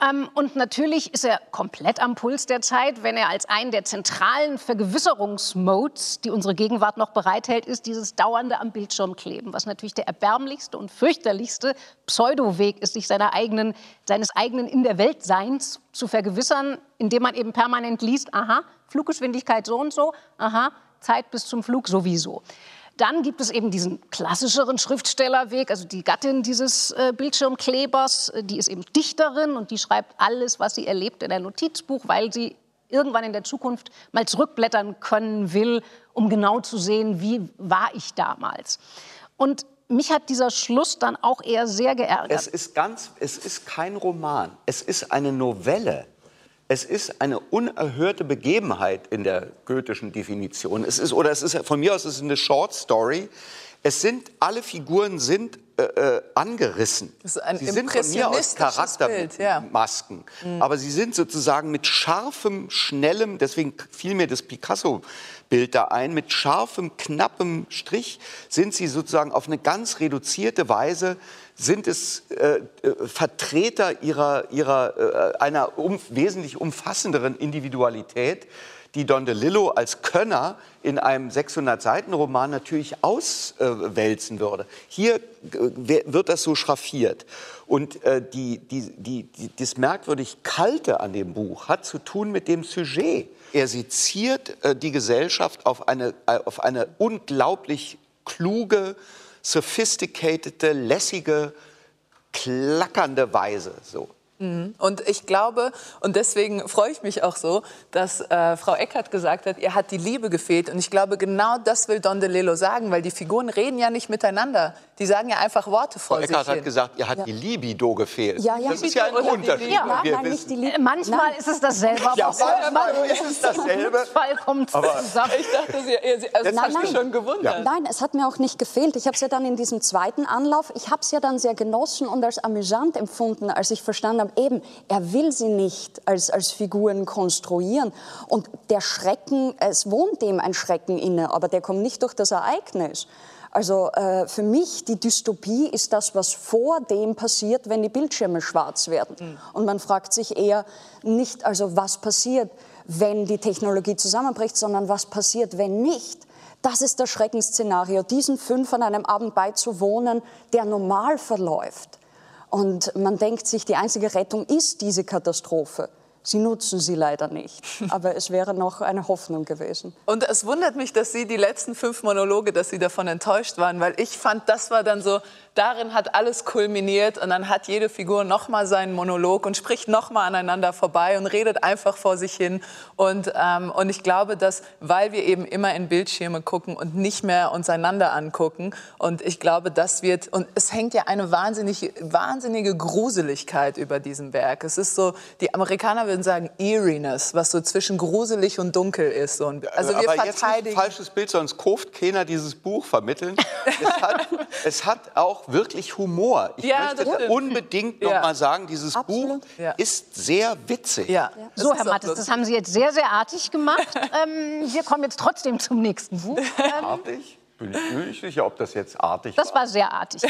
Ähm, und natürlich ist er komplett am Puls der Zeit, wenn er als einen der zentralen Vergewisserungsmodes, die unsere Gegenwart noch bereithält, ist dieses dauernde am Bildschirm kleben, was natürlich der erbärmlichste und fürchterlichste Pseudoweg ist, sich seiner eigenen, seines eigenen in der Welt Seins zu vergewissern, indem man eben permanent liest, aha, Fluggeschwindigkeit so und so, aha, Zeit bis zum Flug sowieso. Dann gibt es eben diesen klassischeren Schriftstellerweg, also die Gattin dieses äh, Bildschirmklebers, äh, die ist eben Dichterin und die schreibt alles, was sie erlebt in ein Notizbuch, weil sie irgendwann in der Zukunft mal zurückblättern können will, um genau zu sehen, wie war ich damals. Und mich hat dieser Schluss dann auch eher sehr geärgert. Es ist ganz, es ist kein Roman. Es ist eine Novelle. Es ist eine unerhörte Begebenheit in der goethischen Definition. Es ist, oder es ist, von mir aus ist es eine Short Story. Es sind, alle Figuren sind äh, äh, angerissen. Ist sie sind von mir aus Bild, ja. Charaktermasken. Aber sie sind sozusagen mit scharfem, schnellem, deswegen fiel mir das Picasso-Bild da ein, mit scharfem, knappem Strich sind sie sozusagen auf eine ganz reduzierte Weise sind es äh, äh, Vertreter ihrer, ihrer, äh, einer um, wesentlich umfassenderen Individualität, die Don DeLillo als Könner in einem 600-Seiten-Roman natürlich auswälzen würde. Hier äh, wird das so schraffiert. Und äh, die, die, die, das merkwürdig Kalte an dem Buch hat zu tun mit dem Sujet. Er seziert äh, die Gesellschaft auf eine, auf eine unglaublich kluge, sophisticated, lässige, klackernde Weise. So. Mhm. Und ich glaube, und deswegen freue ich mich auch so, dass äh, Frau Eckert gesagt hat, ihr hat die Liebe gefehlt. Und ich glaube, genau das will Don DeLillo sagen, weil die Figuren reden ja nicht miteinander. Die sagen ja einfach Worte vor Frau sich Eckert hat hin. gesagt, ihr hat die Libido gefehlt. Ja, ja. Das ist ja ein Unterschied. Ja, wir nein, nicht wissen, die Liebe. Äh, Manchmal ist es dasselbe, aber Ja, manchmal ist es dasselbe. Fall kommt Aber- zusammen. Ich dachte, sie, ihr- sie, also Jetzt das hast hat du- schon gewundert. Nein, es hat mir auch nicht gefehlt. Ich habe es ja dann in diesem zweiten Anlauf, ich habe es ja dann sehr genossen und als amüsant empfunden, als ich verstanden habe, eben, er will sie nicht als, als Figuren konstruieren. Und der Schrecken, es wohnt dem ein Schrecken inne, aber der kommt nicht durch das Ereignis. Also äh, für mich, die Dystopie ist das, was vor dem passiert, wenn die Bildschirme schwarz werden. Und man fragt sich eher nicht, also was passiert, wenn die Technologie zusammenbricht, sondern was passiert, wenn nicht. Das ist das Schreckensszenario, diesen fünf an einem Abend beizuwohnen, der normal verläuft. Und man denkt sich, die einzige Rettung ist diese Katastrophe. Sie nutzen sie leider nicht. Aber es wäre noch eine Hoffnung gewesen. Und es wundert mich, dass Sie die letzten fünf Monologe, dass Sie davon enttäuscht waren, weil ich fand, das war dann so, darin hat alles kulminiert und dann hat jede Figur nochmal seinen Monolog und spricht nochmal aneinander vorbei und redet einfach vor sich hin. Und, ähm, und ich glaube, dass, weil wir eben immer in Bildschirme gucken und nicht mehr uns einander angucken, und ich glaube, das wird, und es hängt ja eine wahnsinnige, wahnsinnige Gruseligkeit über diesem Werk. Es ist so, die Amerikaner würden sagen Eeriness, was so zwischen gruselig und dunkel ist. So ein- Also wir aber jetzt nicht verteidigen. falsches Bild, sonst kauft keiner dieses Buch vermitteln. es, hat, es hat auch wirklich Humor. Ich Ja, möchte unbedingt noch Ja. mal sagen, dieses Absolut. Buch Ja. ist sehr witzig. So, Herr auch Mattes, das haben Sie jetzt sehr, sehr artig gemacht. ähm, wir kommen jetzt trotzdem zum nächsten Buch. Ähm, Artig? Bin ich mir nicht sicher, ob das jetzt artig Das war sehr artig.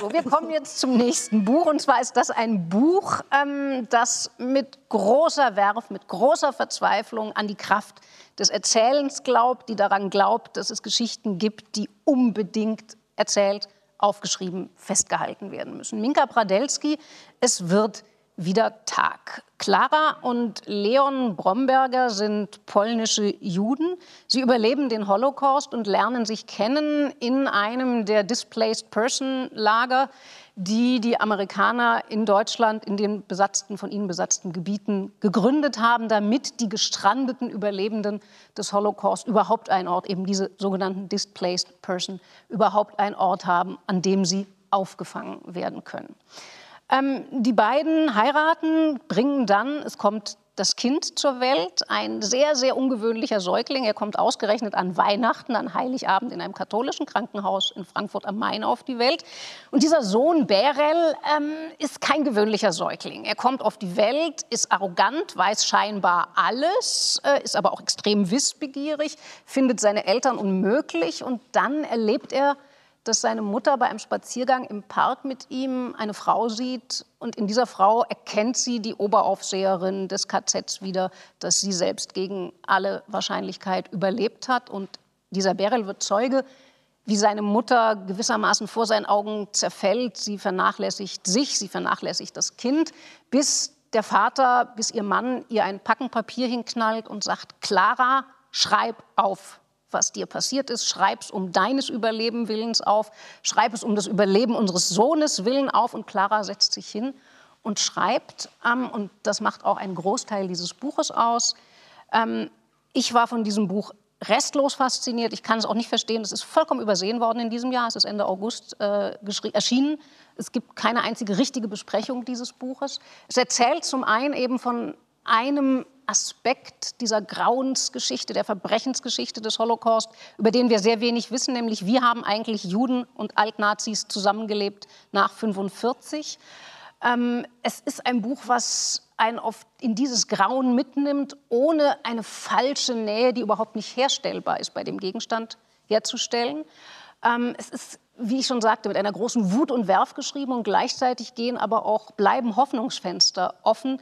So, wir kommen jetzt zum nächsten Buch. Und zwar ist das ein Buch, ähm, das mit großer Werf, mit großer Verzweiflung an die Kraft des Erzählens glaubt, die daran glaubt, dass es Geschichten gibt, die unbedingt erzählt, aufgeschrieben, festgehalten werden müssen. Minka Pradelski, es wird wieder Tag. Clara und Leon Bromberger sind polnische Juden. Sie überleben den Holocaust und lernen sich kennen in einem der Displaced Person Lager, die die Amerikaner in Deutschland in den besatzten, von ihnen besatzten Gebieten gegründet haben, damit die gestrandeten Überlebenden des Holocaust überhaupt einen Ort, eben diese sogenannten Displaced Person, überhaupt einen Ort haben, an dem sie aufgefangen werden können. Ähm, die beiden heiraten, bringen dann, es kommt das Kind zur Welt, ein sehr, sehr ungewöhnlicher Säugling. Er kommt ausgerechnet an Weihnachten, an Heiligabend in einem katholischen Krankenhaus in Frankfurt am Main auf die Welt. Und dieser Sohn Berel ähm, ist kein gewöhnlicher Säugling. Er kommt auf die Welt, ist arrogant, weiß scheinbar alles, äh, ist aber auch extrem wissbegierig, findet seine Eltern unmöglich und dann erlebt er dass seine Mutter bei einem Spaziergang im Park mit ihm eine Frau sieht und in dieser Frau erkennt sie die Oberaufseherin des KZs wieder, dass sie selbst gegen alle Wahrscheinlichkeit überlebt hat und dieser Beryl wird Zeuge, wie seine Mutter gewissermaßen vor seinen Augen zerfällt. Sie vernachlässigt sich, sie vernachlässigt das Kind, bis der Vater, bis ihr Mann ihr ein Packen Papier hinknallt und sagt, Clara, schreib auf, was dir passiert ist. Schreib es um deines Überleben Willens auf. Schreib es um das Überleben unseres Sohnes Willen auf. Und Clara setzt sich hin und schreibt, ähm, und das macht auch einen Großteil dieses Buches aus. Ähm, ich war von diesem Buch restlos fasziniert. Ich kann es auch nicht verstehen. Es ist vollkommen übersehen worden in diesem Jahr. Es ist Ende August äh, erschienen. Es gibt keine einzige richtige Besprechung dieses Buches. Es erzählt zum einen eben von einem Aspekt dieser Grauensgeschichte, der Verbrechensgeschichte des Holocaust, über den wir sehr wenig wissen, nämlich wie haben eigentlich Juden und Altnazis zusammengelebt nach 1945. Ähm, es ist ein Buch, was einen oft in dieses Grauen mitnimmt, ohne eine falsche Nähe, die überhaupt nicht herstellbar ist, bei dem Gegenstand herzustellen. Ähm, es ist, wie ich schon sagte, mit einer großen Wut und Werf geschrieben und gleichzeitig gehen aber auch, bleiben Hoffnungsfenster offen.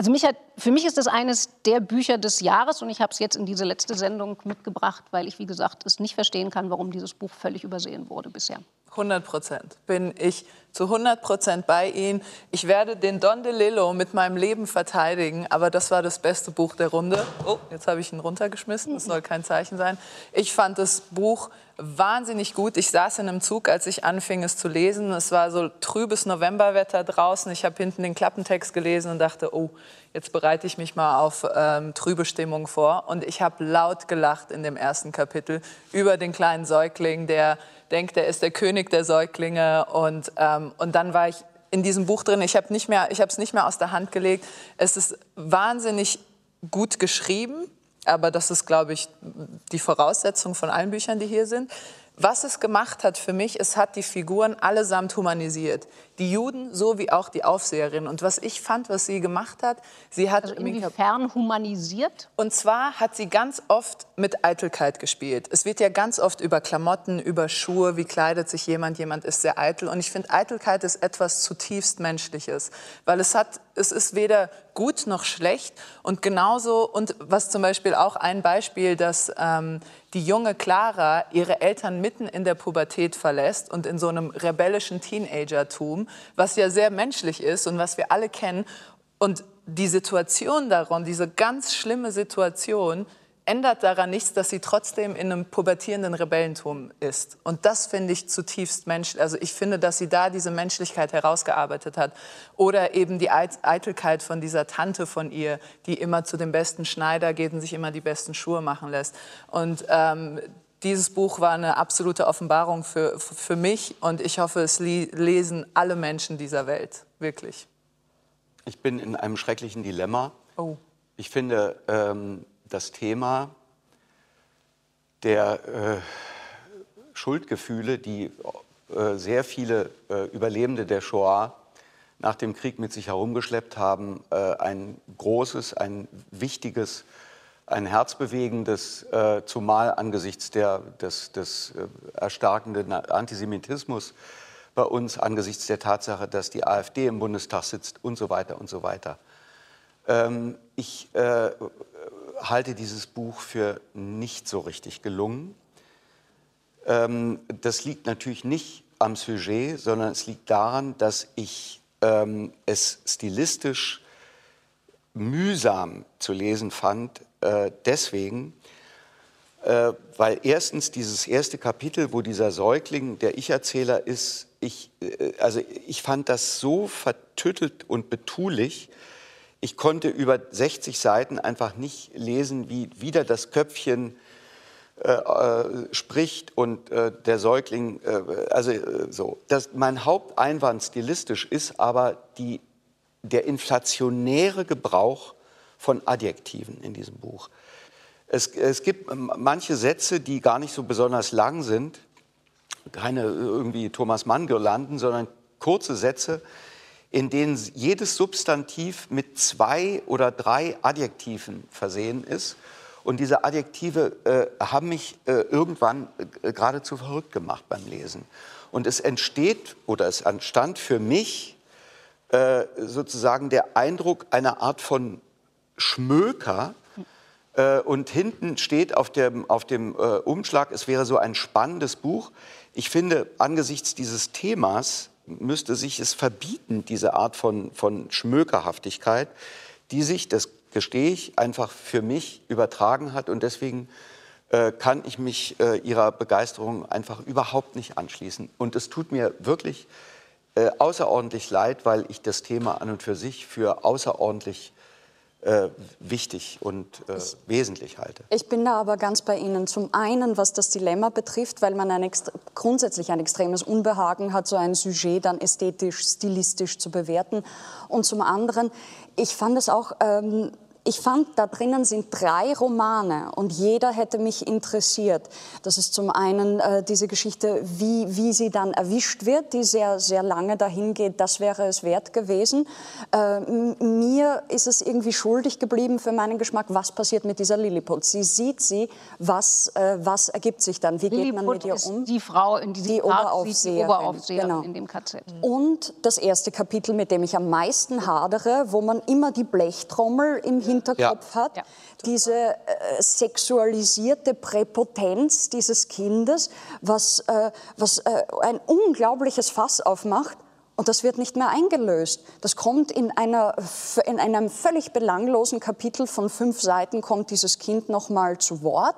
Also mich hat, für mich ist das eines der Bücher des Jahres und ich habe es jetzt in diese letzte Sendung mitgebracht, weil ich, wie gesagt, es nicht verstehen kann, warum dieses Buch völlig übersehen wurde bisher. 100 Prozent bin ich zu 100 Prozent bei Ihnen. Ich werde den Don DeLillo mit meinem Leben verteidigen, aber das war das beste Buch der Runde. Oh, jetzt habe ich ihn runtergeschmissen, das soll kein Zeichen sein. Ich fand das Buch wahnsinnig gut. Ich saß in einem Zug, als ich anfing, es zu lesen. Es war so trübes Novemberwetter draußen. Ich habe hinten den Klappentext gelesen und dachte, oh, jetzt bereite ich mich mal auf ähm, trübe Stimmung vor. Und ich habe laut gelacht in dem ersten Kapitel über den kleinen Säugling, der denkt, er ist der König der Säuglinge. Und, ähm, und dann war ich in diesem Buch drin. Ich habe es nicht mehr aus der Hand gelegt. Es ist wahnsinnig gut geschrieben aber das ist, glaube ich, die Voraussetzung von allen Büchern, die hier sind. Was es gemacht hat für mich, es hat die Figuren allesamt humanisiert. Die Juden so wie auch die Aufseherin. Und was ich fand, was sie gemacht hat, sie hat... Also inwiefern humanisiert? Und zwar hat sie ganz oft mit Eitelkeit gespielt. Es wird ja ganz oft über Klamotten, über Schuhe, wie kleidet sich jemand, jemand ist sehr eitel. Und ich finde, Eitelkeit ist etwas zutiefst Menschliches. Weil es hat, es ist weder gut noch schlecht. Und genauso, und was zum Beispiel auch ein Beispiel, dass... Ähm, die junge Clara ihre Eltern mitten in der Pubertät verlässt und in so einem rebellischen Teenagertum, was ja sehr menschlich ist und was wir alle kennen. Und die Situation daran, diese ganz schlimme Situation, ändert daran nichts, dass sie trotzdem in einem pubertierenden Rebellentum ist. Und das finde ich zutiefst menschlich. Also ich finde, dass sie da diese Menschlichkeit herausgearbeitet hat. Oder eben die Eitelkeit von dieser Tante von ihr, die immer zu dem besten Schneider geht und sich immer die besten Schuhe machen lässt. Und ähm, dieses Buch war eine absolute Offenbarung für, für mich und ich hoffe, es lesen alle Menschen dieser Welt. Wirklich. Ich bin in einem schrecklichen Dilemma. Oh. Ich finde, ähm, das Thema der äh, Schuldgefühle, die äh, sehr viele äh, Überlebende der Shoah nach dem Krieg mit sich herumgeschleppt haben, ein großes, ein wichtiges, ein herzbewegendes, zumal angesichts der, des, des erstarkenden Antisemitismus bei uns, angesichts der Tatsache, dass die AfD im Bundestag sitzt und so weiter und so weiter. Ähm, ich halte dieses Buch für nicht so richtig gelungen. Ähm, das liegt natürlich nicht am Sujet, sondern es liegt daran, dass ich ähm, es stilistisch mühsam zu lesen fand, äh, deswegen, äh, weil erstens dieses erste Kapitel, wo dieser Säugling der Ich-Erzähler ist, ich, äh, also ich fand das so vertüttelt und betulich, ich konnte über 60 Seiten einfach nicht lesen, wie wieder das Köpfchen äh, äh, spricht und äh, der Säugling, äh, also äh, so. Das, mein Haupteinwand stilistisch ist aber die, der inflationäre Gebrauch von Adjektiven in diesem Buch. Es, es gibt manche Sätze, die gar nicht so besonders lang sind, keine irgendwie Thomas Mann-Girlanden, sondern kurze Sätze, in denen jedes Substantiv mit zwei oder drei Adjektiven versehen ist. Und diese Adjektive äh, haben mich äh, irgendwann äh, geradezu verrückt gemacht beim Lesen. Und es entsteht oder es entstand für mich äh, sozusagen der Eindruck einer Art von Schmöker. Äh, und hinten steht auf dem, auf dem äh, Umschlag, es wäre so ein spannendes Buch. Ich finde, angesichts dieses Themas müsste sich es verbieten, diese Art von, von Schmökerhaftigkeit, die sich, das gestehe ich, einfach für mich übertragen hat. Und deswegen äh, kann ich mich äh, Ihrer Begeisterung einfach überhaupt nicht anschließen. Und es tut mir wirklich äh, außerordentlich leid, weil ich das Thema an und für sich für außerordentlich äh, wichtig und äh, ich, wesentlich halte. Ich bin da aber ganz bei Ihnen. Zum einen, was das Dilemma betrifft, weil man ein grundsätzlich ein extremes Unbehagen hat, so ein Sujet dann ästhetisch, stilistisch zu bewerten. Und zum anderen, ich fand es auch ähm, ich fand, da drinnen sind drei Romane und jeder hätte mich interessiert. Das ist zum einen äh, diese Geschichte, wie, wie sie dann erwischt wird, die sehr, sehr lange dahin geht. Das wäre es wert gewesen. Äh, mir ist es irgendwie schuldig geblieben für meinen Geschmack, was passiert mit dieser Lilliput. Sie sieht sie, was, äh, was ergibt sich dann, wie geht man mit ihr um? die Frau, in die, die Oberaufseherin, die Oberaufseherin genau. in dem KZ. Und das erste Kapitel, mit dem ich am meisten hadere, wo man immer die Blechtrommel im Hinterkopf ja. hat, ja. diese äh, sexualisierte Präpotenz dieses Kindes, was, äh, was äh, ein unglaubliches Fass aufmacht. Und das wird nicht mehr eingelöst. Das kommt in, einer, in einem völlig belanglosen Kapitel von fünf Seiten, kommt dieses Kind noch mal zu Wort.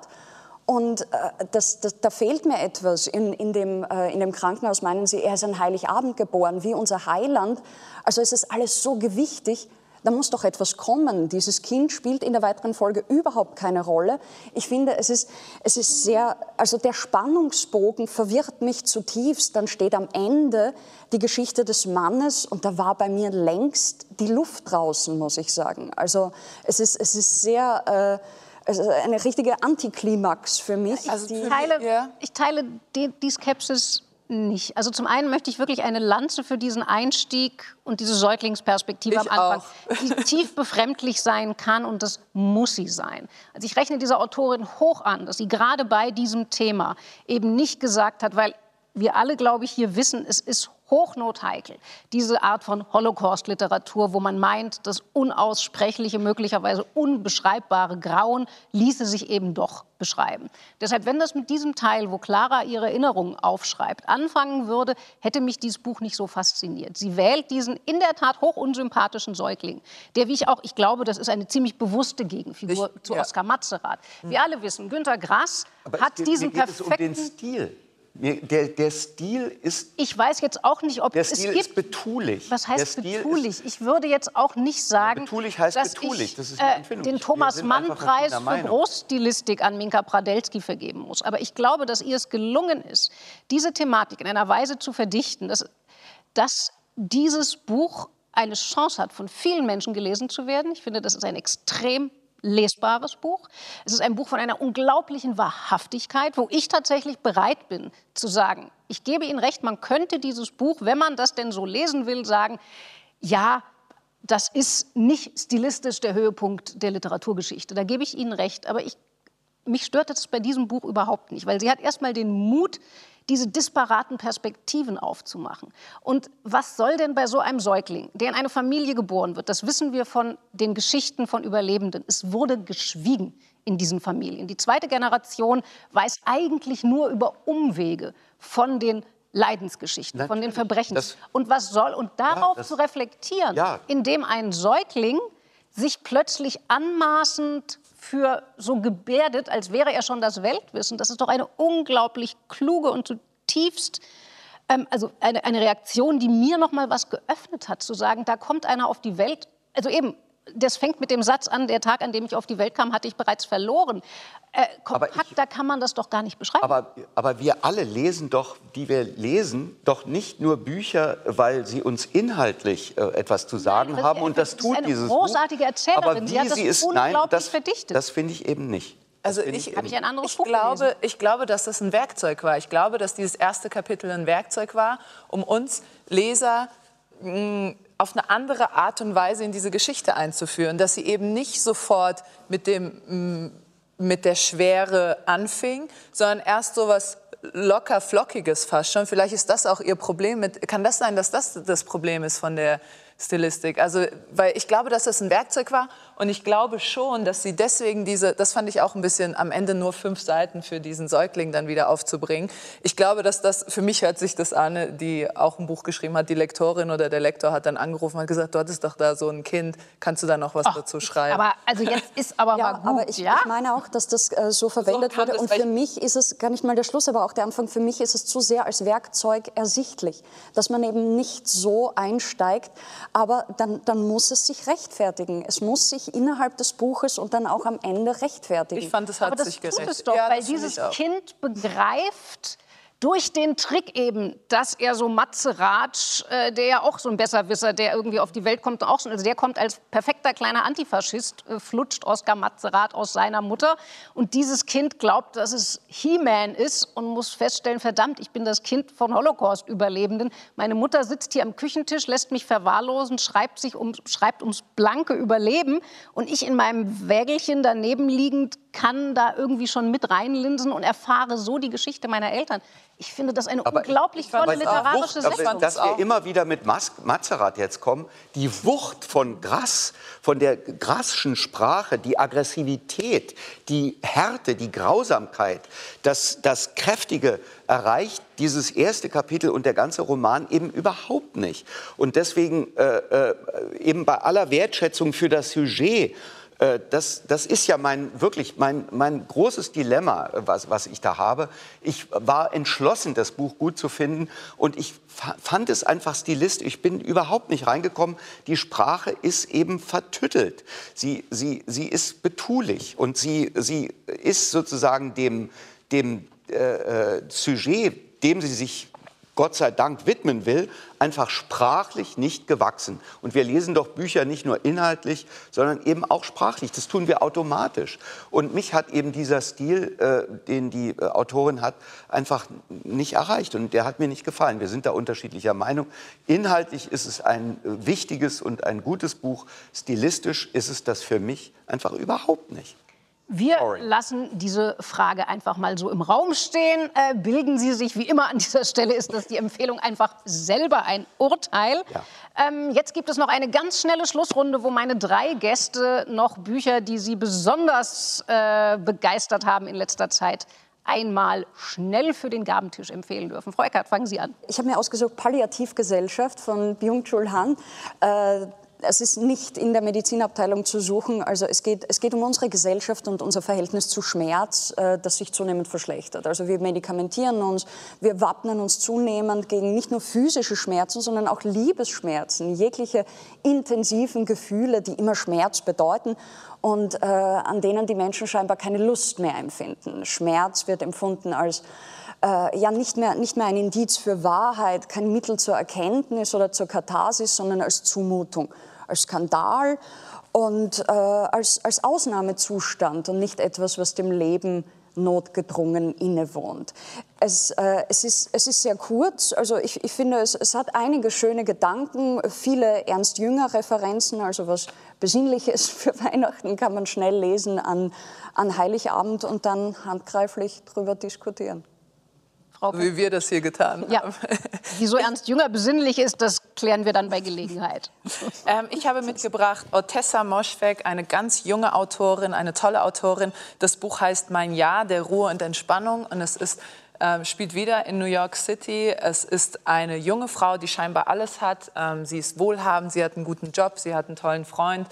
Und äh, das, das, da fehlt mir etwas. In, in, dem, äh, in dem Krankenhaus meinen Sie, er ist an Heiligabend geboren, wie unser Heiland. Also es ist alles so gewichtig da muss doch etwas kommen. Dieses Kind spielt in der weiteren Folge überhaupt keine Rolle. Ich finde, es ist, es ist sehr, also der Spannungsbogen verwirrt mich zutiefst. Dann steht am Ende die Geschichte des Mannes und da war bei mir längst die Luft draußen, muss ich sagen. Also es ist, es ist sehr, äh, also eine richtige Antiklimax für mich. Also ich teile, ich teile die, die Skepsis nicht. Also zum einen möchte ich wirklich eine Lanze für diesen Einstieg und diese Säuglingsperspektive ich am Anfang, auch. die tief befremdlich sein kann und das muss sie sein. Also ich rechne dieser Autorin hoch an, dass sie gerade bei diesem Thema eben nicht gesagt hat, weil wir alle, glaube ich, hier wissen, es ist hochnotheikel, diese Art von Holocaust-Literatur, wo man meint, das unaussprechliche, möglicherweise unbeschreibbare Grauen ließe sich eben doch beschreiben. Deshalb, wenn das mit diesem Teil, wo Clara ihre Erinnerungen aufschreibt, anfangen würde, hätte mich dieses Buch nicht so fasziniert. Sie wählt diesen in der Tat hoch unsympathischen Säugling, der, wie ich auch, ich glaube, das ist eine ziemlich bewusste Gegenfigur Ich- zu ja. Oskar Matzerath. Wir alle wissen, Günter Grass Aber hat geht, diesen geht es um den perfekten... Stil. Der, der Stil ist, Ich weiß jetzt auch nicht, ob der es Stil gibt ist betulich. Was heißt betulich? Ich würde jetzt auch nicht sagen, betulich heißt dass betulich. ich Das ist eine äh, Empfindung. den Thomas Mann-Preis verschiedener für. Großstilistik an Minka Pradelski vergeben muss. Aber ich glaube, dass ihr es gelungen ist, diese Thematik in einer Weise zu verdichten, dass, dass dieses Buch eine Chance hat, von vielen Menschen gelesen zu werden. Ich finde, das ist ein extrem lesbares Buch. Es ist ein Buch von einer unglaublichen Wahrhaftigkeit, wo ich tatsächlich bereit bin zu sagen, ich gebe Ihnen recht, man könnte dieses Buch, wenn man das denn so lesen will, sagen, ja, das ist nicht stilistisch der Höhepunkt der Literaturgeschichte. Da gebe ich Ihnen recht. Aber ich, mich stört das bei diesem Buch überhaupt nicht, weil sie hat erstmal den Mut, diese disparaten Perspektiven aufzumachen. Und was soll denn bei so einem Säugling, der in eine Familie geboren wird, das wissen wir von den Geschichten von Überlebenden, es wurde geschwiegen in diesen Familien. Die zweite Generation weiß eigentlich nur über Umwege von den Leidensgeschichten, von den Natürlich. Verbrechen. Das- und was soll, und darauf das- zu reflektieren, Ja. indem ein Säugling sich plötzlich anmaßend für so gebärdet, als wäre er schon das Weltwissen. Das ist doch eine unglaublich kluge und zutiefst ähm, also eine, eine Reaktion, die mir noch mal was geöffnet hat, zu sagen, da kommt einer auf die Welt. Also eben, das fängt mit dem Satz an, der Tag, an dem ich auf die Welt kam, hatte ich bereits verloren. Äh, Aber kompakt, ich- da kann man das doch gar nicht beschreiben. Aber, aber wir alle lesen doch, die wir lesen, doch nicht nur Bücher, weil sie uns inhaltlich äh, etwas zu sagen das- haben. Und das das ist tut eine dieses großartige Buch. Erzählerin. Aber wie Sie hat das sie ist, unglaublich nein, das, verdichtet. das finde ich eben nicht. Also ich, ich ein anderes ich Buch glaube, ich glaube, dass das ein Werkzeug war. Ich glaube, dass dieses erste Kapitel ein Werkzeug war, um uns Leser mh, auf eine andere Art und Weise in diese Geschichte einzuführen, dass sie eben nicht sofort mit dem mh, mit der Schwere anfing, sondern erst so was locker flockiges fast schon. Vielleicht ist das auch ihr Problem mit. Kann das sein, dass das das Problem ist von der Stilistik? Also, weil ich glaube, dass das ein Werkzeug war und ich glaube schon, dass sie deswegen diese, das fand ich auch ein bisschen am Ende nur fünf Seiten für diesen Säugling dann wieder aufzubringen. Ich glaube, dass das, für mich hört sich das an, die auch ein Buch geschrieben hat, die Lektorin oder der Lektor hat dann angerufen und gesagt, dort ist doch da so ein Kind, kannst du da noch was dazu schreiben? aber also jetzt ist aber Ja, mal gut, aber ich, ja? ich meine auch, dass das äh, so verwendet kam wurde. Und für ich- mich ist es gar nicht mal der Schluss, aber auch der Anfang. Für mich ist es zu sehr als Werkzeug ersichtlich, dass man eben nicht so einsteigt. Aber dann, dann muss es sich rechtfertigen. Es muss sich innerhalb des Buches und dann auch am Ende rechtfertigen. ich fand, es hat Aber das sich tut gerecht. es doch, Ja, weil das dieses. Kind begreift durch den Trick eben, dass er so Matze Ratsch, äh, der ja auch so ein Besserwisser, der irgendwie auf die Welt kommt, auch so, also der kommt als perfekter kleiner Antifaschist, äh, flutscht Oskar Matzerat aus seiner Mutter und dieses Kind glaubt, dass es He-Man ist und muss feststellen, verdammt, ich bin das Kind von Holocaust-Überlebenden. Meine Mutter sitzt hier am Küchentisch, lässt mich verwahrlosen, schreibt, sich um, schreibt ums blanke Überleben und ich in meinem Wägelchen daneben liegend kann da irgendwie schon mit reinlinsen und erfahre so die Geschichte meiner Eltern. Ich finde das eine Aber unglaublich tolle literarische Wucht, Setzung. dass wir immer wieder mit Mas Mazerat jetzt kommen, die Wucht von Grass, von der Grasschen Sprache, die Aggressivität, die Härte, die Grausamkeit, das, das Kräftige erreicht dieses erste Kapitel und der ganze Roman eben überhaupt nicht. Und deswegen äh, äh, eben bei aller Wertschätzung für das Sujet, das, das ist ja mein, wirklich mein, mein großes Dilemma, was, was ich da habe. Ich war entschlossen, das Buch gut zu finden und ich fand es einfach stilistisch. Ich bin überhaupt nicht reingekommen. Die Sprache ist eben vertüttelt. Sie, sie, sie ist betulich und sie, sie ist sozusagen dem, dem äh, äh Sujet, dem sie sich Gott sei Dank widmen will, einfach sprachlich nicht gewachsen. Und wir lesen doch Bücher nicht nur inhaltlich, sondern eben auch sprachlich. Das tun wir automatisch. Und mich hat eben dieser Stil, äh, den die äh, Autorin hat, einfach nicht erreicht. Und der hat mir nicht gefallen. Wir sind da unterschiedlicher Meinung. Inhaltlich ist es ein äh, wichtiges und ein gutes Buch. Stilistisch ist es das für mich einfach überhaupt nicht. Wir Sorry. lassen diese Frage einfach mal so im Raum stehen. Äh, bilden Sie sich, wie immer an dieser Stelle ist das die Empfehlung, einfach selber ein Urteil. Ja. Ähm, jetzt gibt es noch eine ganz schnelle Schlussrunde, wo meine drei Gäste noch Bücher, die sie besonders äh, begeistert haben in letzter Zeit, einmal schnell für den Gabentisch empfehlen dürfen. Frau Eckert, fangen Sie an. Ich habe mir ausgesucht Palliativgesellschaft von Byung-Chul Han. Äh, es ist nicht in der Medizinabteilung zu suchen. Also es geht, es geht um unsere Gesellschaft und unser Verhältnis zu Schmerz, äh, das sich zunehmend verschlechtert. Also wir medikamentieren uns, wir wappnen uns zunehmend gegen nicht nur physische Schmerzen, sondern auch Liebesschmerzen, jegliche intensiven Gefühle, die immer Schmerz bedeuten und äh, an denen die Menschen scheinbar keine Lust mehr empfinden. Schmerz wird empfunden als äh, ja nicht mehr, nicht mehr ein Indiz für Wahrheit, kein Mittel zur Erkenntnis oder zur Katharsis, sondern als Zumutung als Skandal und äh, als, als Ausnahmezustand und nicht etwas, was dem Leben notgedrungen innewohnt. Es, äh, es, ist, es ist sehr kurz, also ich, ich finde, es, es hat einige schöne Gedanken, viele Ernst-Jünger-Referenzen, also was Besinnliches für Weihnachten kann man schnell lesen an, an Heiligabend und dann handgreiflich darüber diskutieren. Frau Wie wir das hier getan ja. haben. Wieso Ernst Jünger besinnlich ist, das klären wir dann bei Gelegenheit. Ähm, ich habe mitgebracht Otessa Moschweg, eine ganz junge Autorin, eine tolle Autorin. Das Buch heißt Mein Jahr der Ruhe und Entspannung und es ist ähm, spielt wieder in New York City. Es ist eine junge Frau, die scheinbar alles hat. Ähm, sie ist wohlhabend, sie hat einen guten Job, sie hat einen tollen Freund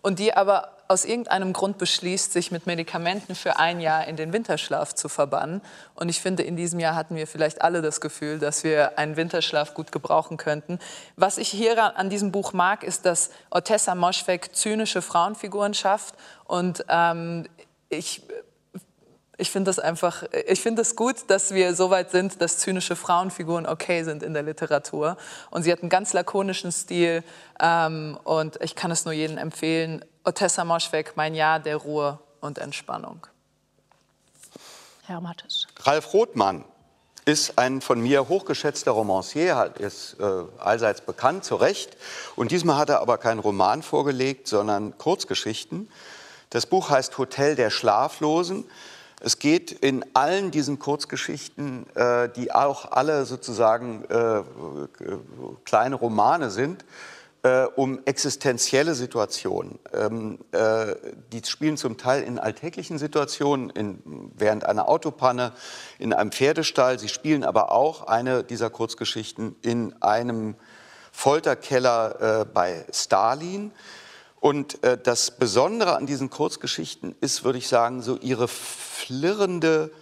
und die aber aus irgendeinem Grund beschließt, sich mit Medikamenten für ein Jahr in den Winterschlaf zu verbannen. Und ich finde, in diesem Jahr hatten wir vielleicht alle das Gefühl, dass wir einen Winterschlaf gut gebrauchen könnten. Was ich hier an diesem Buch mag, ist, dass Otessa Moschweg zynische Frauenfiguren schafft. Und ähm, ich ich finde das einfach, ich finde es gut, dass wir so weit sind, dass zynische Frauenfiguren okay sind in der Literatur. Und sie hat einen ganz lakonischen Stil ähm, und ich kann es nur jedem empfehlen. Otessa Moschweg, mein Jahr der Ruhe und Entspannung. Herr Mattes. Ralf Rothmann ist ein von mir hochgeschätzter Romancier, ist äh, allseits bekannt, zu Recht. Und diesmal hat er aber keinen Roman vorgelegt, sondern Kurzgeschichten. Das Buch heißt Hotel der Schlaflosen. Es geht in allen diesen Kurzgeschichten, äh, die auch alle sozusagen äh, kleine Romane sind, äh, um existenzielle Situationen. Ähm, äh, die spielen zum Teil in alltäglichen Situationen, in, während einer Autopanne, in einem Pferdestall. Sie spielen aber auch eine dieser Kurzgeschichten in einem Folterkeller äh, bei Stalin. Und äh, das Besondere an diesen Kurzgeschichten ist, würde ich sagen, so ihre flirrende,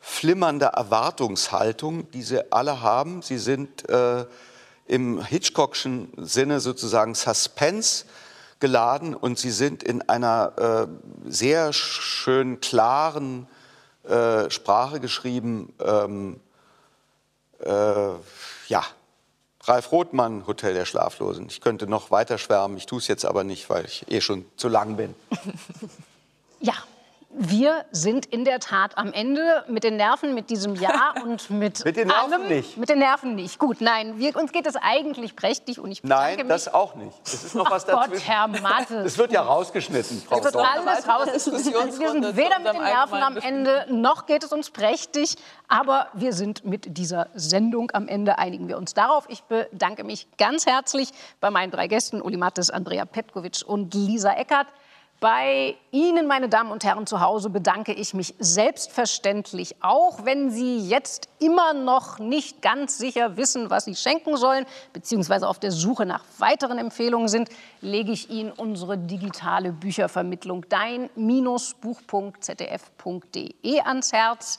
flimmernde Erwartungshaltung, die sie alle haben. Sie sind äh, im Hitchcockschen Sinne sozusagen Suspense geladen und sie sind in einer äh, sehr schön klaren äh, Sprache geschrieben. Ähm, äh, ja, Ralf Rothmann, Hotel der Schlaflosen. Ich könnte noch weiter schwärmen, ich tue es jetzt aber nicht, weil ich eh schon zu lang bin. Ja, wir sind in der Tat am Ende mit den Nerven, mit diesem Jahr und mit Mit den Nerven allem. nicht. Mit den Nerven nicht. Gut, nein, wir, uns geht es eigentlich prächtig und ich bedanke Nein, mich. das auch nicht. Es ist noch Ach was Gott, dazwischen. Herr Mattes. Es wird ja rausgeschnitten, Frau Es wird Sommer. alles raus. Wir sind weder mit den Nerven am Ende, noch geht es uns prächtig. Aber wir sind mit dieser Sendung am Ende, einigen wir uns darauf. Ich bedanke mich ganz herzlich bei meinen drei Gästen, Uli Mattes, Andrea Petkovic und Lisa Eckert. Bei Ihnen, meine Damen und Herren zu Hause, bedanke ich mich selbstverständlich auch. Wenn Sie jetzt immer noch nicht ganz sicher wissen, was Sie schenken sollen, beziehungsweise auf der Suche nach weiteren Empfehlungen sind, lege ich Ihnen unsere digitale Büchervermittlung dein-buch.zdf.de ans Herz.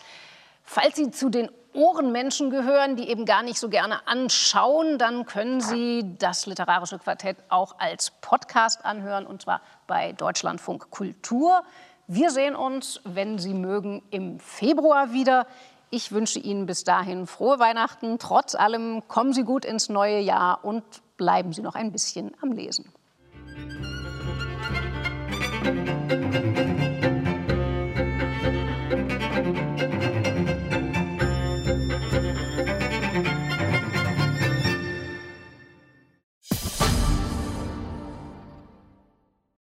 Falls Sie zu den Ohrenmenschen gehören, die eben gar nicht so gerne anschauen, dann können Sie das literarische Quartett auch als Podcast anhören, und zwar bei Deutschlandfunk Kultur. Wir sehen uns, wenn Sie mögen, im Februar wieder. Ich wünsche Ihnen bis dahin frohe Weihnachten. Trotz allem kommen Sie gut ins neue Jahr und bleiben Sie noch ein bisschen am Lesen.